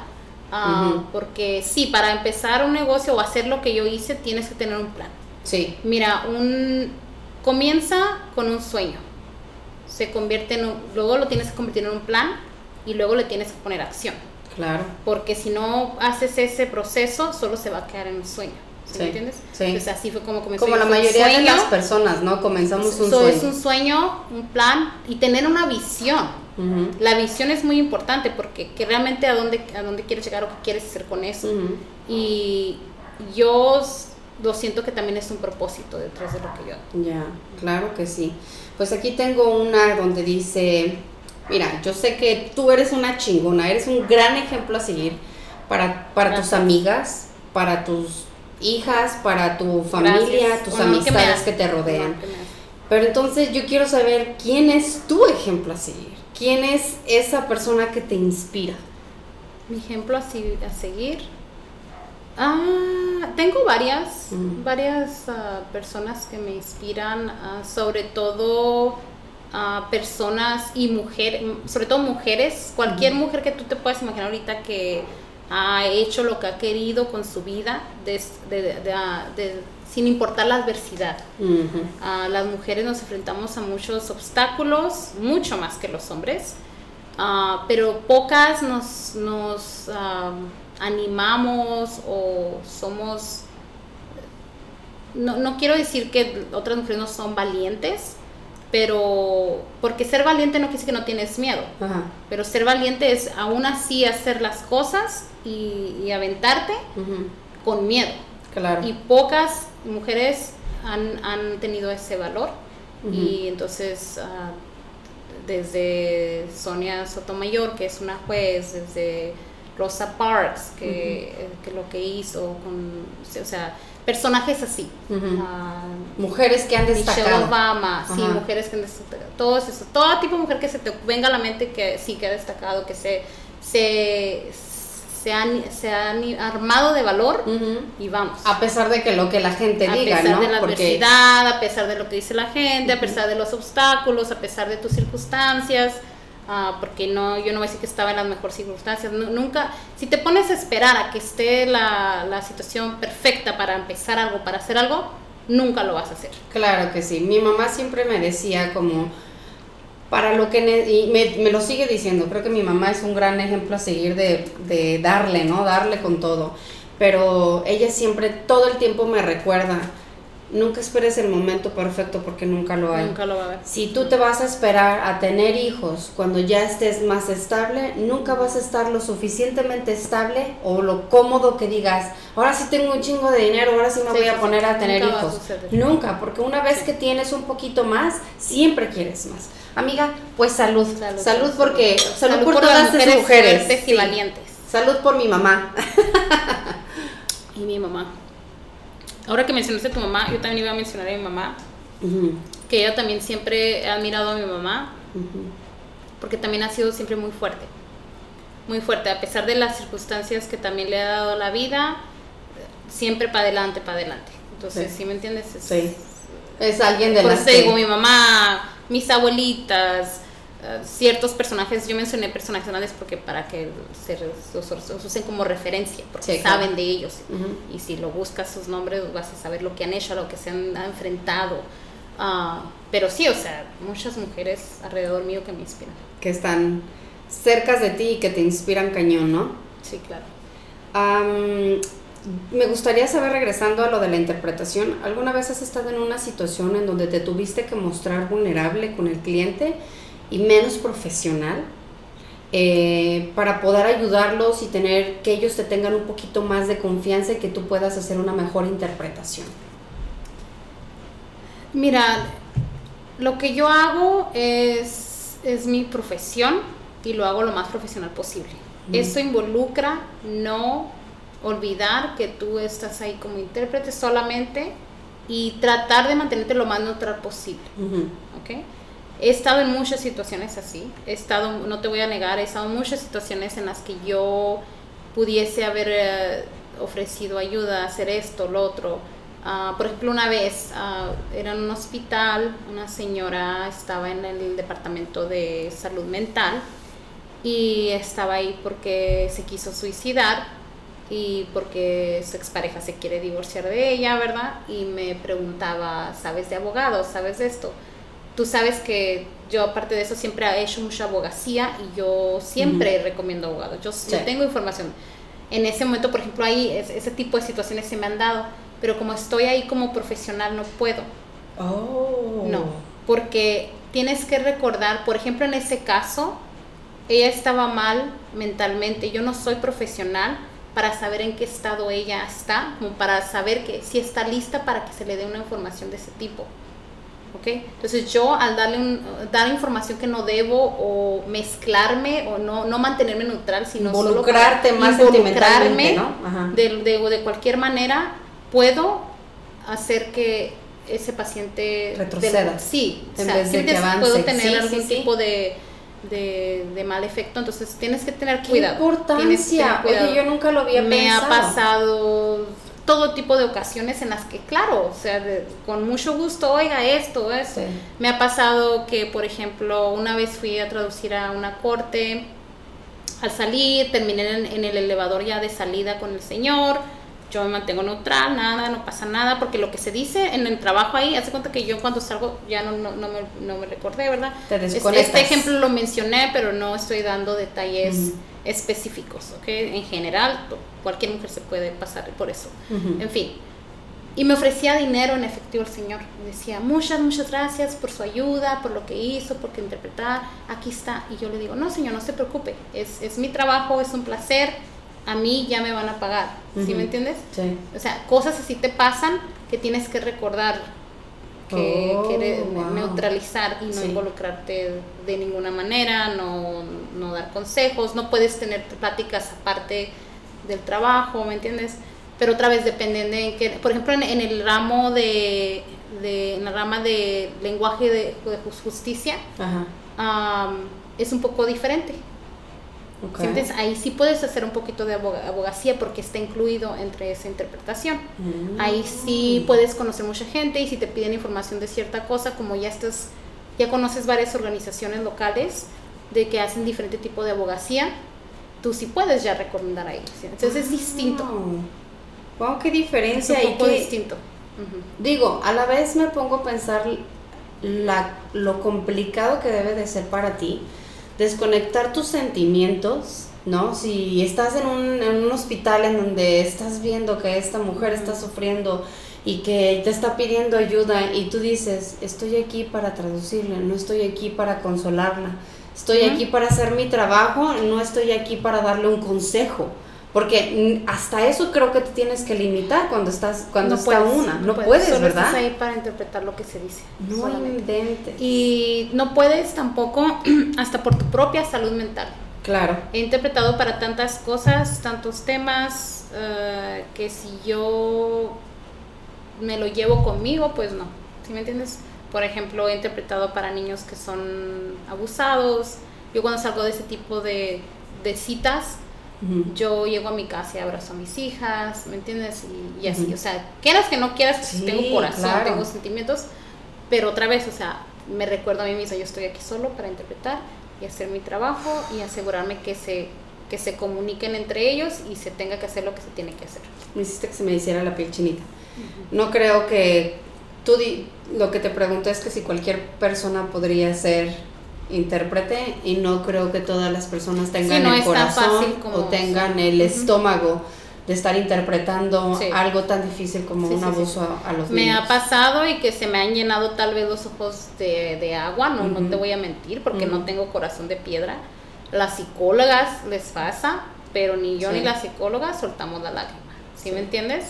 Ujú. Porque sí, para empezar un negocio o hacer lo que yo hice, tienes que tener un plan. Sí. Mira, un comienza con un sueño. Se convierte en un, luego lo tienes que convertir en un plan y luego le tienes que poner acción. Claro. Porque si no haces ese proceso, solo se va a quedar en un sueño. ¿Sí, Sí, me entiendes? sí. Entonces así fue como comenzó. Como la mayoría de sueño. las personas, ¿no? Comenzamos un So, sueño. Es un sueño, un plan y tener una visión. Ujú. La visión es muy importante porque que realmente a dónde, a dónde quieres llegar o qué quieres hacer con eso. Ujú. Y yo lo siento que también es un propósito detrás de lo que yo hago. Ya, claro que sí. Pues aquí tengo una donde dice, mira, yo sé que tú eres una chingona, eres un gran ejemplo a seguir para, para tus amigas, para tus hijas, para tu familia, Gracias. tus amistades que te rodean. Que. Pero entonces yo quiero saber quién es tu ejemplo a seguir. ¿Quién es esa persona que te inspira? Mi ejemplo a seguir. Ah, tengo varias, Mm. varias ah, personas que me inspiran, ah, sobre todo ah, personas y mujeres, sobre todo mujeres, cualquier mujer que tú te puedas imaginar ahorita que ha hecho lo que ha querido con su vida, des- de- de- de- de- sin importar la adversidad. Ah, las mujeres nos enfrentamos a muchos obstáculos, mucho más que los hombres, pero pocas nos, nos animamos o somos... No, no quiero decir que otras mujeres no son valientes, pero porque ser valiente no quiere decir que no tienes miedo. Ajá. Pero ser valiente es aún así hacer las cosas y, y aventarte con miedo. Claro. Y pocas mujeres han, han tenido ese valor. Y entonces, ah, desde Sonia Sotomayor, que es una juez, desde Rosa Parks, que, que lo que hizo con, o sea, personajes así. Ah, Mujeres que han Michelle destacado. Obama, sí, mujeres que han destacado, todo eso, todo tipo de mujer que se te venga a la mente que sí que ha destacado, que se, se, se han, se han armado de valor y vamos. A pesar de que lo que la gente a diga, pesar ¿no? de la Porque adversidad, a pesar de lo que dice la gente, a pesar de los obstáculos, a pesar de tus circunstancias, ah, porque no, yo no voy a decir que estaba en las mejores circunstancias, nu- nunca, si te pones a esperar a que esté la, la situación perfecta para empezar algo, para hacer algo, nunca lo vas a hacer. Claro que sí. Mi mamá siempre me decía como para lo que y me, me lo sigue diciendo. Creo que mi mamá es un gran ejemplo a seguir de, de darle, ¿no? Darle con todo. pero ella siempre, todo el tiempo me recuerda, nunca esperes el momento perfecto porque nunca lo hay. Nunca lo va a ver. Si tú te vas a esperar a tener hijos cuando ya estés más estable, nunca vas a estar lo suficientemente estable o lo cómodo que digas, ahora sí tengo un chingo de dinero, ahora sí me Sí, voy a poner a tener Nunca a hijos. Nunca, porque una vez que tienes un poquito más, siempre quieres más. Amiga, pues salud. Salud, Salud, porque salud, por, las todas esas mujeres. fuertes y Sí. valientes. Salud por mi mamá. Y mi mamá. Ahora que mencionaste a tu mamá, yo también iba a mencionar a mi mamá, que ella también siempre ha admirado a mi mamá, porque también ha sido siempre muy fuerte. Muy fuerte, a pesar de las circunstancias que también le ha dado la vida, siempre para adelante, para adelante. Entonces, Sí. ¿sí, me entiendes? Es, Sí. Es alguien de eso te que- digo, mi mamá, mis abuelitas, ciertos personajes, yo mencioné personajes grandes porque para que se los, los usen como referencia, porque Sí, claro. saben de ellos. Y si lo buscas sus nombres, vas a saber lo que han hecho, lo que se han, han enfrentado. Ah, pero sí, o sea, muchas mujeres alrededor mío que me inspiran. que están cerca de ti y que te inspiran cañón, ¿no? Sí, claro. Am, me gustaría saber, regresando a lo de la interpretación, ¿alguna vez has estado en una situación en donde te tuviste que mostrar vulnerable con el cliente y menos profesional eh, para poder ayudarlos y tener que ellos te tengan un poquito más de confianza y que tú puedas hacer una mejor interpretación? Mira, lo que yo hago es, es mi profesión y lo hago lo más profesional posible. Eso involucra no olvidar que tú estás ahí como intérprete solamente y tratar de mantenerte lo más neutral posible. Ujú. ¿ok? He estado en muchas situaciones así, he estado, no te voy a negar, he estado en muchas situaciones en las que yo pudiese haber eh, ofrecido ayuda, hacer esto, lo otro. Ah, por ejemplo, una vez ah, era en un hospital, una señora estaba en el departamento de salud mental y estaba ahí porque se quiso suicidar y porque su expareja se quiere divorciar de ella, ¿verdad? Y me preguntaba, ¿sabes de abogados? ¿Sabes de esto? Tú sabes que yo aparte de eso siempre he hecho mucha abogacía y yo siempre recomiendo abogados. Yo, tengo información. En ese momento, por ejemplo, ahí es- ese tipo de situaciones se me han dado, pero como estoy ahí como profesional no puedo. Oh. No, porque tienes que recordar, por ejemplo, en ese caso, ella estaba mal mentalmente. Yo no soy profesional para saber en qué estado ella está, como para saber que si está lista para que se le dé una información de ese tipo. ¿Ok? Entonces yo al darle un- dar información que no debo o mezclarme o no, no mantenerme neutral, sino solo Involucrarte para más sentimentalmente, ¿no? Ajá. de, de, de cualquier manera puedo hacer que ese paciente Retroceda. del- sí, En o sea, vez de que avance. puedo tener Sí, algún sí, sí. tipo de, de, de mal efecto, entonces tienes que tener ¡Qué cuidado. tienes que tener importancia! cuidado. Oye, yo nunca lo había Me pensado. ha pasado todo tipo de ocasiones en las que, claro, o sea, de- con mucho gusto, oiga esto. Sí. Me ha pasado que, por ejemplo, una vez fui a traducir a una corte, al salir, terminé en, en el elevador ya de salida con el señor, yo me mantengo neutral, nada, no pasa nada, porque lo que se dice en el trabajo ahí, hace cuenta que yo cuando salgo ya no, no, no me, no me recordé, ¿verdad? Te Este-. Este ejemplo lo mencioné, pero no estoy dando detalles Ujú. específicos, ¿ok? En general, cualquier mujer se puede pasar por eso. En fin. Y me ofrecía dinero en efectivo el señor. Me decía, muchas, muchas gracias por su ayuda, por lo que hizo, por que interpretar. Aquí está. Y yo le digo, no, señor, no se preocupe. Es, es mi trabajo, es un placer. A mí ya me van a pagar. ¿Sí me entiendes? Sí. O sea, cosas así te pasan que tienes que recordar que, Oh, que eres- wow. neutralizar y no Sí. involucrarte de ninguna manera, no, no dar consejos, no puedes tener pláticas aparte del trabajo, ¿me entiendes? Pero otra vez dependen de en qué, por ejemplo, en, en el ramo de, de- en la rama de lenguaje de, de jus- justicia, Ajá. am, es un poco diferente. Ahí sí puedes hacer un poquito de aboga- abogacía porque está incluido entre esa interpretación. Mm. Ahí sí puedes conocer mucha gente y si te piden información de cierta cosa, como ya estás, ya conoces varias organizaciones locales de que hacen diferente tipo de abogacía, tú sí puedes ya recomendar ahí. ¿sí? Entonces es distinto. Wow, qué Es diferencia. un y poco qué- distinto. Digo, a la vez me pongo a pensar la, lo complicado que debe de ser para ti desconectar tus sentimientos, ¿no? Si estás en un, en un hospital en donde estás viendo que esta mujer está sufriendo y que te está pidiendo ayuda y tú dices, estoy aquí para traducirle, no estoy aquí para consolarla, estoy aquí para hacer mi trabajo, no estoy aquí para darle un consejo. Porque hasta eso creo que te tienes que limitar cuando estás cuando está una. No, puedes, Solo ¿verdad? Estás ahí para interpretar lo que se dice. No inventes. Y no puedes tampoco, hasta por tu propia salud mental. Claro. He interpretado para tantas cosas, tantos temas, eh, que si yo me lo llevo conmigo, pues no. ¿Sí me entiendes? Por ejemplo, he interpretado para niños que son abusados. Yo cuando salgo de ese tipo de, de citas, Yo llego a mi casa y abrazo a mis hijas, ¿me entiendes? Y, y así, o sea, quieras que no quieras, Sí, tengo corazón, claro. tengo sentimientos, pero otra vez, o sea, me recuerdo a mí misma, yo estoy aquí solo para interpretar y hacer mi trabajo y asegurarme que se, que se comuniquen entre ellos y se tenga que hacer lo que se tiene que hacer. Me hiciste que se me hiciera la piel chinita. No creo que tú di- lo que te pregunto es que si cualquier persona podría ser intérprete y no creo que todas las personas tengan no el corazón como- o tengan el estómago de estar interpretando Sí. algo tan difícil como Sí, un sí, sí. abuso a, a los Me niños. ha pasado y que se me han llenado tal vez los ojos de, de agua, no, no Ujú. te voy a mentir porque Ujú. no tengo corazón de piedra. Las psicólogas les pasa, pero ni yo Sí. ni la psicóloga soltamos la lágrima, ¿sí, Sí. me entiendes?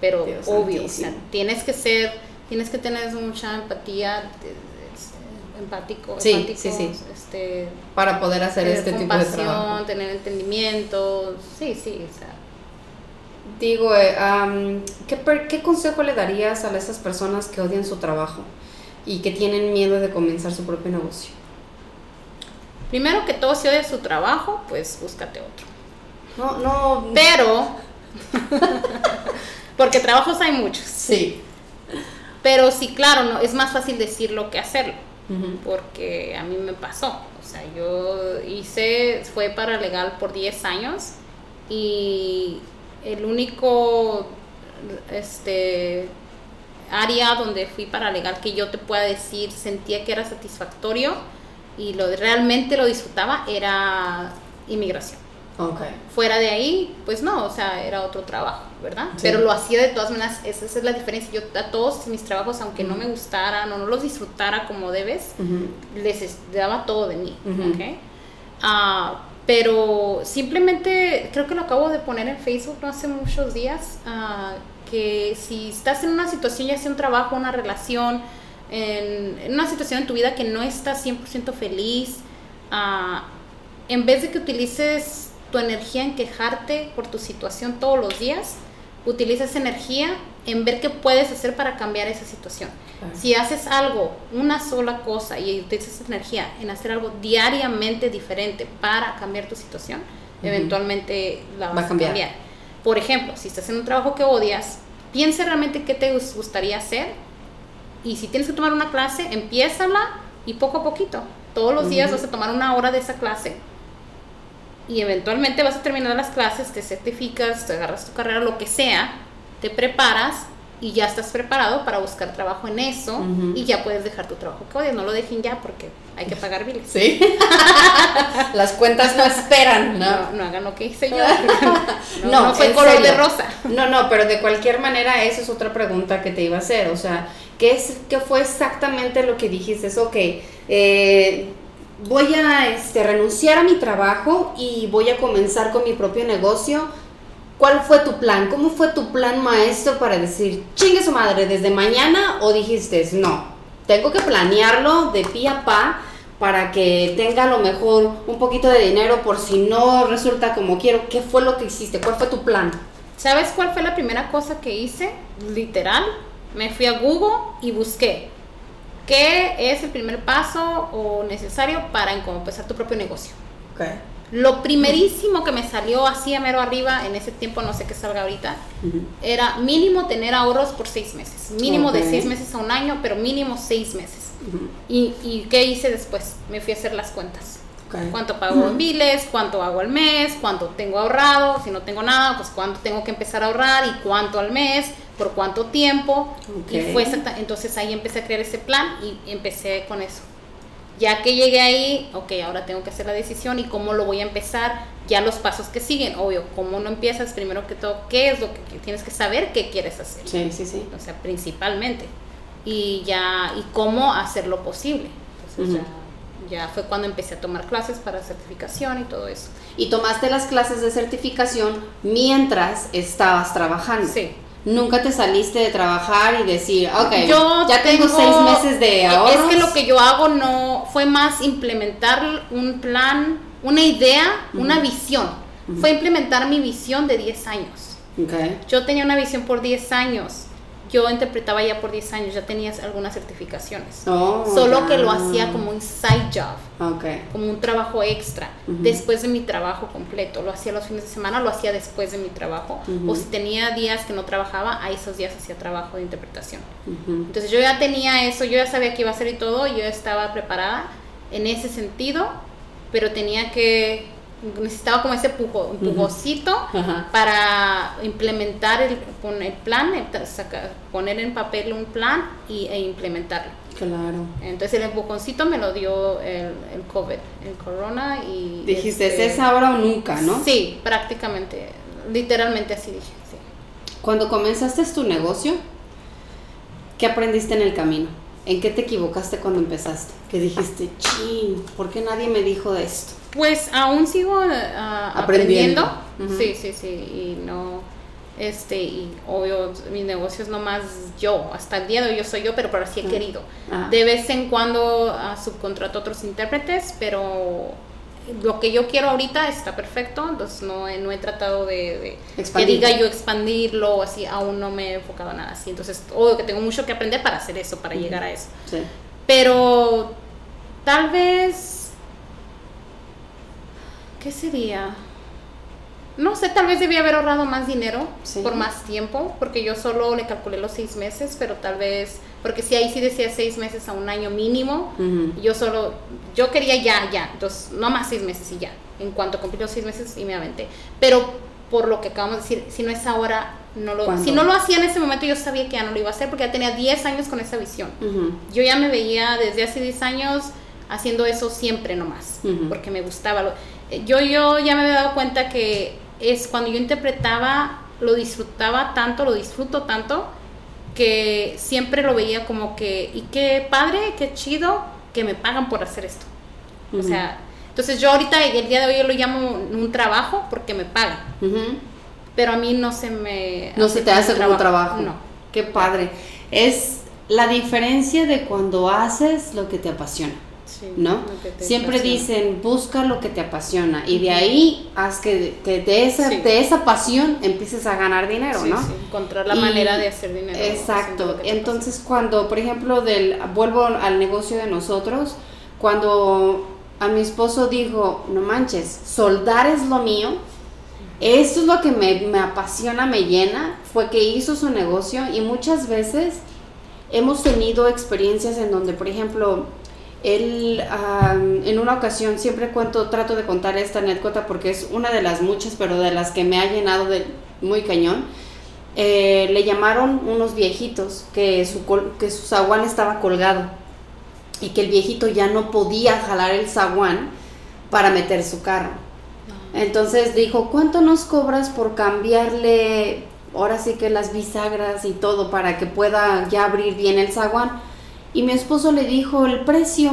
Pero Dios obvio, o sea, tienes que ser, tienes que tener mucha empatía, de- empático, Sí, empático, sí, sí. este, para poder hacer tener este tipo de trabajo. tener entendimiento, sí, sí, o sea, Digo, eh, am, ¿qué, per- ¿qué consejo le darías a esas personas que odian su trabajo y que tienen miedo de comenzar su propio negocio? primero que todo si odias su trabajo, pues búscate otro. No, no, Pero, porque trabajos hay muchos. sí. Pero sí, claro, no, es más fácil decirlo que hacerlo. Porque a mí me pasó. O sea, yo hice, fue para legal por 10 años y el único este área donde fui para legal que yo te pueda decir sentía que era satisfactorio y lo realmente lo disfrutaba era inmigración. Ok. Fuera de ahí, pues no, o sea, era otro trabajo, ¿verdad? Sí. Pero lo hacía de todas maneras, esa, esa es la diferencia. Yo a todos mis trabajos, aunque no me gustaran o no los disfrutara como debes, les es- daba todo de mí. ¿ok? Ah, pero simplemente, creo que lo acabo de poner en Facebook no hace muchos días, ah, que si estás en una situación, ya sea un trabajo, una relación, en, en una situación en tu vida que no estás 100% feliz, ah, en vez de que utilices tu energía en quejarte por tu situación todos los días, utiliza esa energía en ver qué puedes hacer para cambiar esa situación. Claro. Si haces algo, una sola cosa y utilizas esa energía en hacer algo diariamente diferente para cambiar tu situación, eventualmente la vas Va a cambiar. cambiar. Por ejemplo, si estás en un trabajo que odias, piensa realmente qué te gus- gustaría hacer y si tienes que tomar una clase, empiézala y poco a poquito. Todos los días vas a tomar una hora de esa clase y eventualmente vas a terminar las clases, te certificas, te agarras tu carrera, lo que sea, te preparas y ya estás preparado para buscar trabajo en eso y ya puedes dejar tu trabajo que odias. No lo dejen ya porque hay que pagar biles. Sí. Las cuentas no esperan, No, ¿no? no hagan lo que hice yo. No, No, no fue color de rosa. No, no, pero de cualquier manera esa es otra pregunta que te iba a hacer. O sea, ¿qué, es, qué fue exactamente lo que dijiste? Es, ok, eh, voy a este, renunciar a mi trabajo y voy a comenzar con mi propio negocio. ¿Cuál fue tu plan? ¿Cómo fue tu plan maestro para decir, chingue su madre, desde mañana? ¿O dijiste, no, tengo que planearlo de pie a pa para que tenga a lo mejor un poquito de dinero por si no resulta como quiero? ¿Qué fue lo que hiciste? ¿Cuál fue tu plan? ¿Sabes cuál fue la primera cosa que hice? Literal, me fui a Google y busqué qué es el primer paso o necesario para empezar tu propio negocio. Okay. Lo primerísimo que me salió así a mero arriba, en ese tiempo no sé qué salga ahorita, era mínimo tener ahorros por seis meses. Mínimo de seis meses a un año, pero mínimo seis meses. ¿Y, ¿Y qué hice después? Me fui a hacer las cuentas. ¿Cuánto pago en biles? ¿Cuánto hago al mes? ¿Cuánto tengo ahorrado? Si no tengo nada, pues cuánto tengo que empezar a ahorrar y cuánto al mes, por cuánto tiempo. Y Ok. fue exacta, entonces ahí empecé a crear ese plan y empecé con eso. Ya que llegué ahí, ok, ahora tengo que hacer la decisión y cómo lo voy a empezar, ya los pasos que siguen, obvio, cómo no empiezas primero que todo, qué es lo que tienes que saber qué quieres hacer. Sí, sí, sí. O sea, principalmente. Y ya, y cómo hacerlo posible. Entonces ya, ya fue cuando empecé a tomar clases para certificación y todo eso. Y tomaste las clases de certificación mientras estabas trabajando. Sí. Nunca te saliste de trabajar y decir, ok, Yo ya tengo, seis meses de ahorros. Es que lo que yo hago no fue más implementar un plan, una idea, una visión. Fue implementar mi visión de 10 años. Okay. Yo tenía una visión por 10 años. Yo interpretaba ya por 10 años, ya tenía algunas certificaciones. Oh, Solo que lo hacía como un side job, como un trabajo extra, después de mi trabajo completo. Lo hacía los fines de semana, lo hacía después de mi trabajo. O si tenía días que no trabajaba, a esos días hacía trabajo de interpretación. Entonces yo ya tenía eso, yo ya sabía que iba a hacer y todo, yo estaba preparada en ese sentido, pero tenía que, necesitaba como ese pujo, empujocito Ajá. para implementar el, el plan, el tra- saca- poner en papel un plan y, e implementarlo. Claro. Entonces el empujoncito me lo dio el, el COVID, el corona y... Dijiste, este, ¿es ahora o nunca, no? Sí, prácticamente, literalmente así dije, sí. Cuando comenzaste tu negocio, ¿qué aprendiste en el camino? ¿En qué te equivocaste cuando empezaste? Que dijiste, chin, ¿por qué nadie me dijo de esto? Pues aún sigo ah, Aprendiendo. Sí, sí, sí. Y no, este, y obvio, mi negocio es nomás yo. Hasta el día de hoy yo soy yo, pero por así he Ah. querido. Ah. De vez en cuando ah, subcontrato a otros intérpretes, pero lo que yo quiero ahorita está perfecto. Entonces no he, no he tratado de, de que diga yo expandirlo o así. Aún no me he enfocado en nada así. Entonces, obvio que tengo mucho que aprender para hacer eso, para llegar a eso. Sí. Pero tal vez... ¿Qué sería? No sé, tal vez debía haber ahorrado más dinero Sí. por más tiempo, porque yo solo le calculé los seis meses, pero tal vez, porque si ahí sí decía seis meses a un año mínimo, Ujú. yo solo, yo quería ya, ya, entonces no más seis meses y ya, en cuanto cumplí los seis meses y me aventé. Pero por lo que acabamos de decir, si no es ahora, no lo, ¿Cuándo? si no lo hacía en ese momento, yo sabía que ya no lo iba a hacer porque ya tenía 10 años con esa visión Ujú. yo ya me veía desde hace 10 años haciendo eso siempre nomás, Ujú. porque me gustaba. Lo- yo, yo ya me había dado cuenta que es cuando yo interpretaba, lo disfrutaba tanto, lo disfruto tanto, que siempre lo veía como que, y qué padre, qué chido que me pagan por hacer esto. O sea, entonces yo ahorita, el día de hoy, yo lo llamo un trabajo porque me pagan, pero a mí no se me... No se te hace como trabajo. No. Qué padre. Es la diferencia de cuando haces lo que te apasiona. Sí, ¿no? Siempre apasiona. dicen, busca lo que te apasiona y de ahí haz que, que de, esa, Sí. de esa pasión empieces a ganar dinero, Sí, ¿no? sí, encontrar la Y- manera de hacer dinero. Exacto. Entonces, cuando, por ejemplo, del vuelvo al negocio de nosotros, cuando a mi esposo dijo, no manches, soldar es lo mío, esto es lo que me, me apasiona, me llena, fue que hizo su negocio y muchas veces hemos tenido experiencias en donde, por ejemplo, él en una ocasión, siempre cuento, trato de contar esta anécdota porque es una de las muchas, pero de las que me ha llenado de muy cañón. Eh, le llamaron unos viejitos que su, que su zaguán estaba colgado y que el viejito ya no podía jalar el zaguán para meter su carro. Entonces dijo, ¿cuánto nos cobras por cambiarle ahora sí que las bisagras y todo para que pueda ya abrir bien el zaguán? Y mi esposo le dijo el precio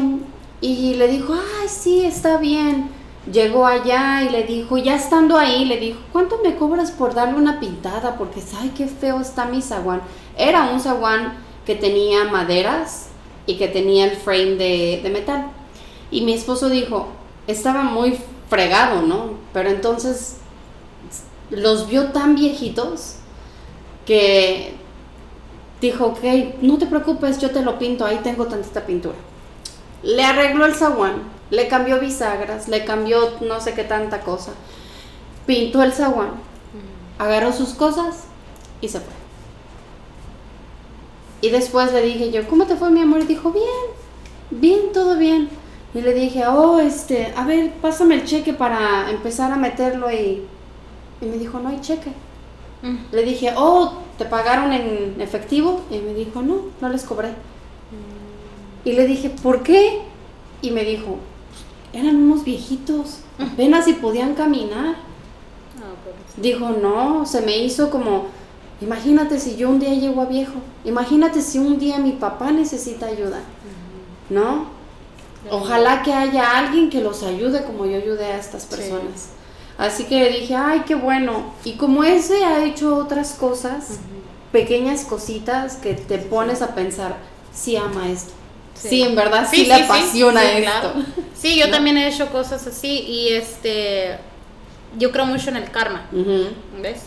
y le dijo, ay, sí, está bien. Llegó allá y le dijo, ya estando ahí, le dijo, ¿cuánto me cobras por darle una pintada? Porque, ay, qué feo está mi zaguán. Era un zaguán que tenía maderas y que tenía el frame de, de metal. Y mi esposo dijo, estaba muy fregado, ¿no? Pero entonces los vio tan viejitos que dijo, ok, no te preocupes, yo te lo pinto, ahí tengo tantita pintura. Le arregló el zaguán, le cambió bisagras, le cambió no sé qué tanta cosa, pintó el zaguán, agarró sus cosas y se fue. Y después le dije yo, ¿cómo te fue mi amor? Y dijo, bien, bien, todo bien. Y le dije, oh, este, a ver, pásame el cheque para empezar a meterlo y... Y me dijo, no hay cheque. Mm. Le dije, oh, ¿te pagaron en efectivo? Y me dijo, no, no les cobré. Y le dije, ¿por qué? y me dijo, eran unos viejitos, apenas si podían caminar. Ah. Dijo, no, se me hizo como, imagínate si yo un día llego a viejo, imagínate si un día mi papá necesita ayuda, ¿no? Ojalá que haya alguien que los ayude como yo ayudé a estas personas. Así que dije, ay, qué bueno. Y como ese ha hecho otras cosas, pequeñas cositas que te pones a pensar, sí ama esto. Sí, en verdad sí, le apasiona esto. claro. Sí, yo ¿No? también he hecho cosas así y este, yo creo mucho en el karma, ¿ves?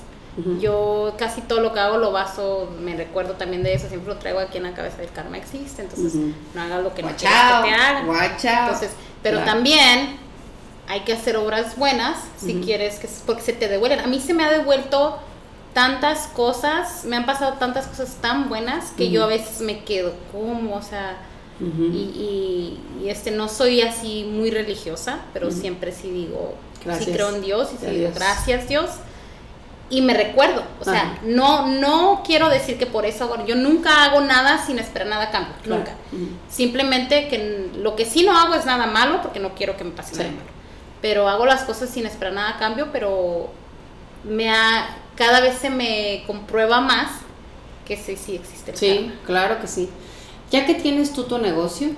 Yo casi todo lo que hago lo baso, me recuerdo también de eso, siempre lo traigo aquí en la cabeza, el karma existe, entonces no hagas lo que no quieres que te hagan. Entonces, pero Claro. también hay que hacer obras buenas si quieres que porque se te devuelven. A mí se me ha devuelto tantas cosas, me han pasado tantas cosas tan buenas que yo a veces me quedo como, o sea, y, y- y, este no soy así muy religiosa, pero siempre sí digo, Gracias. sí creo en Dios y sí digo gracias Dios. Y me recuerdo, o sea, no no quiero decir que por eso hago, yo nunca hago nada sin esperar nada a cambio, Claro. nunca. Simplemente que lo que sí no hago es nada malo porque no quiero que me pase nada malo. Pero hago las cosas sin esperar nada a cambio, pero me ha, cada vez se me comprueba más que sí, sí existe el Sí, karma. claro que sí. Ya que tienes tú tu negocio,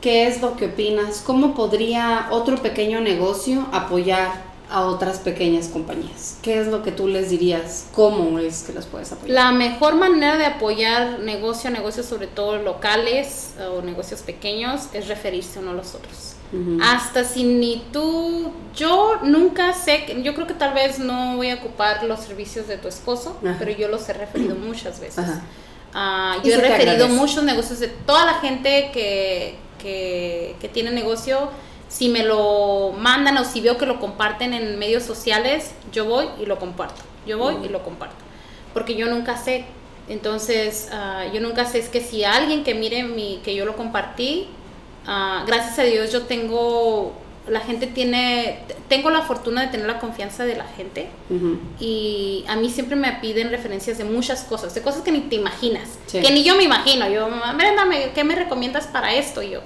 ¿qué es lo que opinas? ¿Cómo podría otro pequeño negocio apoyar a otras pequeñas compañías? ¿Qué es lo que tú les dirías? ¿Cómo es que las puedes apoyar? La mejor manera de apoyar negocio, negocios sobre todo locales o negocios pequeños, es referirse uno a los otros. Hasta si ni tú, yo nunca sé, yo creo que tal vez no voy a ocupar los servicios de tu esposo, Ajá. pero yo los he referido muchas veces. Y yo he referido muchos negocios de toda la gente que, que, que tiene negocio. Si me lo mandan o si veo que lo comparten en medios sociales, yo voy y lo comparto. Yo voy y lo comparto. Porque yo nunca sé. Entonces, ah, yo nunca sé. Es que si alguien que mire mi, que yo lo compartí, ah, gracias a Dios yo tengo, la gente tiene, tengo la fortuna de tener la confianza de la gente y a mí siempre me piden referencias de muchas cosas, de cosas que ni te imaginas, Sí. que ni yo me imagino. Yo, Brenda, ¿me- ¿qué me recomiendas para esto? Y yo.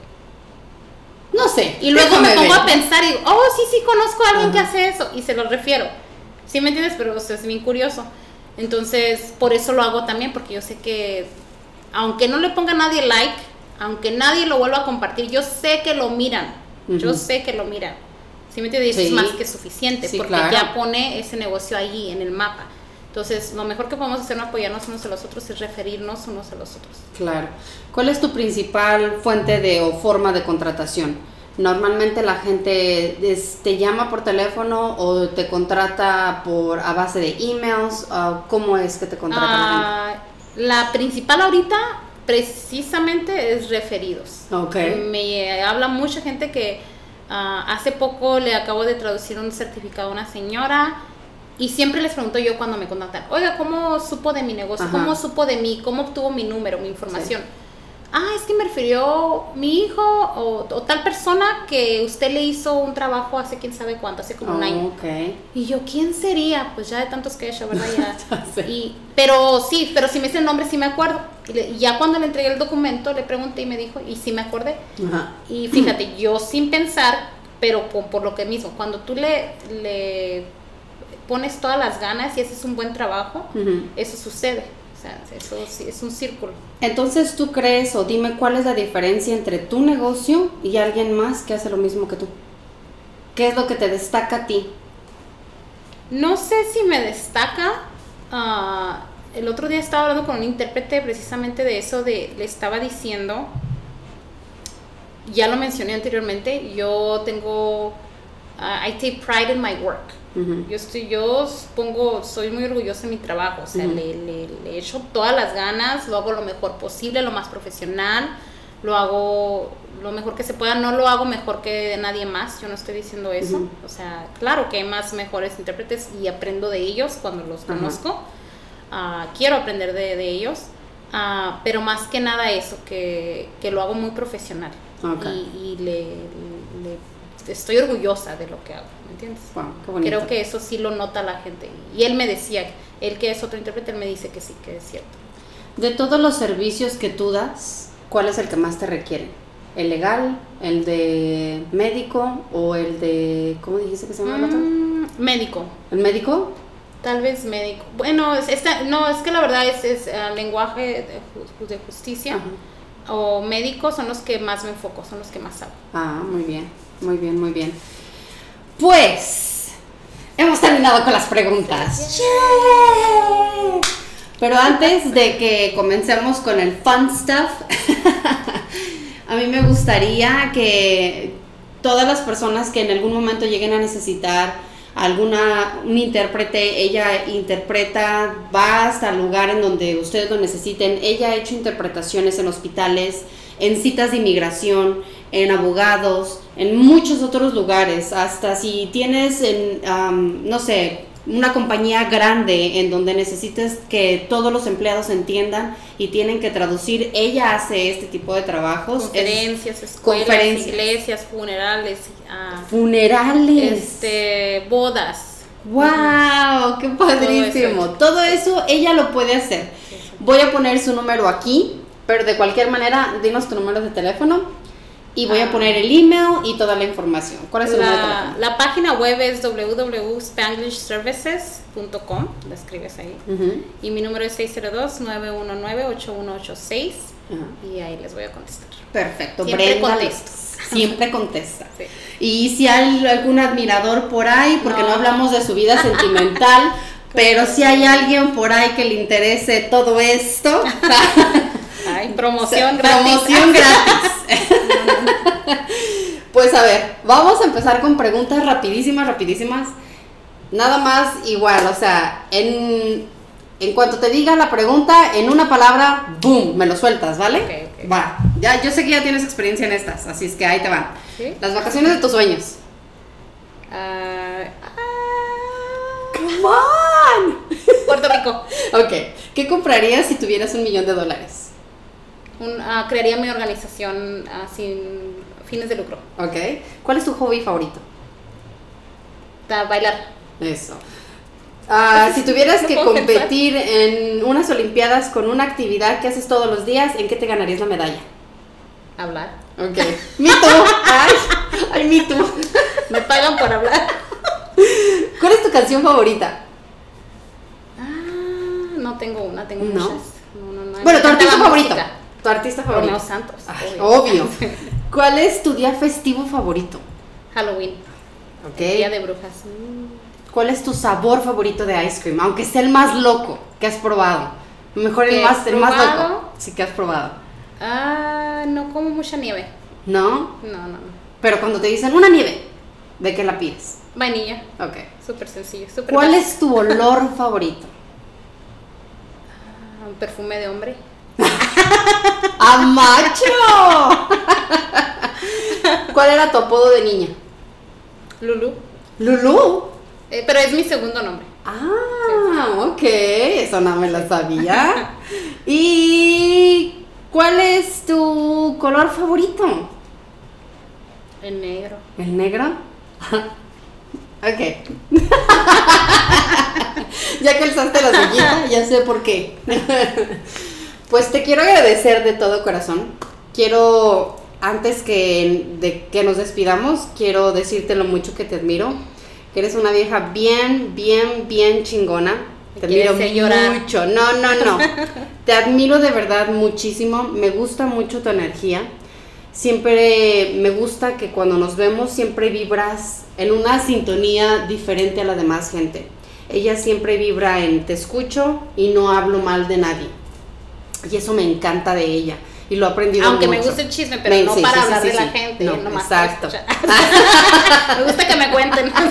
No sé. Y luego me pongo ver. a pensar y digo, oh, sí, sí, conozco a alguien que Ajá. hace eso y se lo refiero. ¿Sí me entiendes? Pero o sea, es bien curioso. Entonces, por eso lo hago también, porque yo sé que, aunque no le ponga nadie like, aunque nadie lo vuelva a compartir, yo sé que lo miran. Yo sé que lo miran. ¿Sí me entiendes? Sí. es más que suficiente, Sí, porque claro. ya pone ese negocio ahí en el mapa. Entonces, lo mejor que podemos hacer no apoyarnos unos a los otros es referirnos unos a los otros. Claro. ¿Cuál es tu principal fuente de o forma de contratación? Normalmente la gente es- te llama por teléfono o te contrata por a base de emails. ah, ¿Cómo es que te contrata la Ah, la principal ahorita precisamente es referidos. Me habla mucha gente que ah, hace poco le acabo de traducir un certificado a una señora y siempre les pregunto yo cuando me contactan, oiga, ¿cómo supo de mi negocio? Ajá. ¿Cómo supo de mí? ¿Cómo obtuvo mi número, mi información? Ah, es que me refirió mi hijo o, o tal persona que usted le hizo un trabajo hace quién sabe cuánto, hace como un año. ok. Y yo, ¿quién sería? Pues ya de tantos que he hecho, ¿verdad? Ya. Y, pero sí, pero si me dice el nombre, sí me acuerdo. Y, le- ya cuando le entregué el documento, le pregunté y me dijo, y sí me acordé. Ajá. Y fíjate, yo sin pensar, pero por, por lo que mismo, cuando tú le, le pones todas las ganas y haces un buen trabajo, eso sucede. O sea, eso sí, es un círculo. Entonces tú crees o dime cuál es la diferencia entre tu negocio y alguien más que hace lo mismo que tú. ¿Qué es lo que te destaca a ti? No sé si me destaca. ah, el otro día estaba hablando con un intérprete precisamente de eso, de le estaba diciendo, ya lo mencioné anteriormente, yo tengo, ah, I take pride in my work. Yo estoy, yo pongo, soy muy orgullosa de mi trabajo, o sea, le, le, le echo todas las ganas, lo hago lo mejor posible, lo más profesional, lo hago lo mejor que se pueda, no lo hago mejor que nadie más, yo no estoy diciendo eso, o sea, claro que hay más mejores intérpretes y aprendo de ellos cuando los conozco, Ah, quiero aprender de, de ellos, Ah, pero más que nada eso, que, que lo hago muy profesional. Y, y le, le- estoy orgullosa de lo que hago, ¿me entiendes? Wow, qué bonito. Creo que eso sí lo nota la gente. Y él me decía, él que es otro intérprete, él me dice que sí, que es cierto. De todos los servicios que tú das, ¿cuál es el que más te requiere? ¿El legal, el de médico o el de... ¿Cómo dijiste que se llama el otro? Mm, médico. ¿El médico? Tal vez médico. Bueno, es, esta- no, es que la verdad es, es, eh, lenguaje de, de justicia Ajá. o médico son los que más me enfoco, son los que más hago. Ah, muy bien, muy bien, muy bien. Pues, hemos terminado con las preguntas. Pero antes de que comencemos con el fun stuff, a mí me gustaría que todas las personas que en algún momento lleguen a necesitar alguna un intérprete, ella interpreta, va hasta el lugar en donde ustedes lo necesiten. Ella ha hecho interpretaciones en hospitales, en citas de inmigración, en abogados, en muchos otros lugares. Hasta si tienes, en, am, no sé, una compañía grande en donde necesites que todos los empleados entiendan y tienen que traducir, ella hace este tipo de trabajos. Es- Conferencias, escuelas, conferencias. iglesias, funerales, ah, funerales. este, bodas. ¡Wow! ¡Qué padrísimo! Todo eso ella lo puede hacer. Voy a poner su número aquí, pero de cualquier manera, dinos tu número de teléfono y voy a Ah. poner el email y toda la información. ¿Cuál es de La, la página web es www.spanglishservices.com, lo escribes ahí. Y mi número es 602-919-8186 Ajá. y ahí les voy a contestar. Perfecto, Siempre contesto. siempre contesta. Sí. Y si hay algún admirador por ahí, porque no, No. hablamos de su vida sentimental, pero si hay alguien por ahí que le interese todo esto, Ay, promoción gratis. promoción gratis. pues a ver, vamos a empezar con preguntas rapidísimas, rapidísimas. Nada más igual, o sea, en, en cuanto te diga la pregunta, en una palabra, boom, me lo sueltas, ¿vale? Ok, ok. Va, ya, yo sé que ya tienes experiencia en estas, así es que ahí te van. ¿Sí? Las vacaciones de tus sueños. Ah, Come on. Puerto Rico. Ok, ¿qué comprarías si tuvieras un millón de dólares? Un- ah, crearía mi organización ah, sin fines de lucro. Ok, ¿cuál es tu hobby favorito? Da- bailar. Eso. Ah, si tuvieras que competir en unas Olimpiadas con una actividad que haces todos los días, ¿en qué te ganarías la medalla? Hablar. Ok. Me too. Ay, ay, me too. Me pagan por hablar. ¿Cuál es tu canción favorita? Ah, no tengo una, tengo ¿No? muchas. No, no, no. Bueno, tu artista favorito. música. Tu artista favorito. Romeo Santos. Ay, obvio. obvio. ¿Cuál es tu día festivo favorito? Halloween. Ok. Día de brujas. Mm. ¿Cuál es tu sabor favorito de ice cream? Aunque sea el más loco que has probado. Mejor el ¿Que más, el más loco. Sí que has probado. Ah, no como mucha nieve. ¿No? No, no, no. Pero cuando te dicen una nieve, ¿de qué la pides? Vainilla. Ok. Súper sencillo. Súper ¿Cuál básico. es tu olor favorito? Ah, un perfume de hombre. ¡A macho! ¿Cuál era tu apodo de niña? Lulu. Lulu. Eh, pero es mi segundo nombre. Ah, ok, eso no me lo sabía. ¿Y cuál es tu color favorito? El negro. ¿El negro? ok. ya que alzaste la sillita, ya sé por qué. Pues te quiero agradecer de todo corazón. Quiero, antes que de que nos despidamos, quiero decirte lo mucho que te admiro. Que eres una vieja bien, bien, bien chingona. Te admiro mucho. No, no, no. te admiro de verdad muchísimo. Me gusta mucho tu energía. Siempre me gusta que cuando nos vemos siempre vibras en una sintonía diferente a la demás gente. Ella siempre vibra en te escucho y no hablo mal de nadie. Y eso me encanta de ella. Y lo he aprendido Aunque me gusta el chisme, pero Me- no sí, para sí, hablar sí, de la gente. No, nomás exacto. me gusta que me cuenten.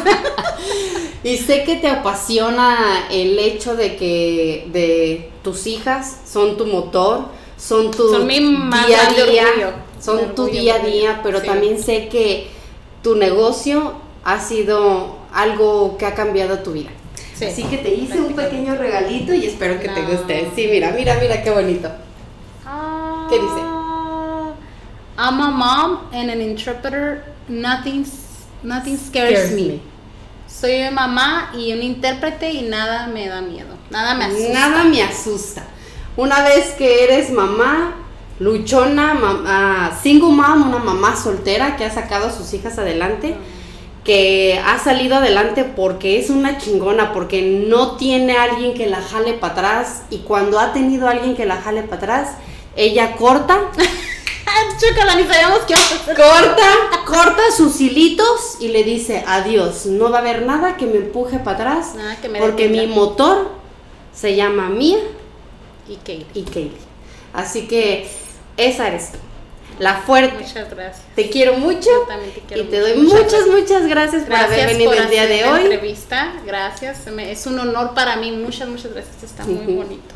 Y sé que te apasiona el hecho de que de tus hijas son tu motor, son tu Son mi día a día, orgullo. son tu día a día, pero también sé que tu negocio ha sido algo que ha cambiado tu vida. Sí. Así que te hice un pequeño regalito y espero que te No. guste. Sí, mira, mira, mira qué bonito. ¿Qué dice? Ah, I'm a mom and an interpreter. Nothing, nothing scares, me. Soy mamá y un intérprete y nada me da miedo. Nada me asusta. Nada me asusta. Una vez que eres mamá, luchona, mamá, single mom, una mamá soltera que ha sacado a sus hijas adelante, que ha salido adelante porque es una chingona, porque no tiene alguien que la jale para atrás y cuando ha tenido alguien que la jale para atrás, ella corta. Chócala, ni sabíamos qué corta, corta sus hilitos y le dice adiós. No va a haber nada que me empuje para atrás Nada que me porque mi motor se llama Mía Y Kate. y Kaylee. Así que esa eres tú, la fuerte. Muchas gracias. Te quiero mucho Yo también te quiero y te mucho. doy Muchas muchas, gracias. muchas gracias, por haber Gracias venido por el día de hoy. entrevista. Gracias. Es un honor para mí. Muchas, muchas gracias. Está muy bonito.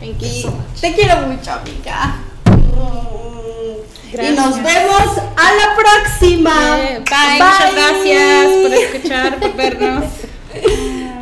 Thank you Y so much. te quiero mucho, amiga. Y nos vemos a la próxima. Eh, Bye. Muchas gracias por escuchar, por vernos.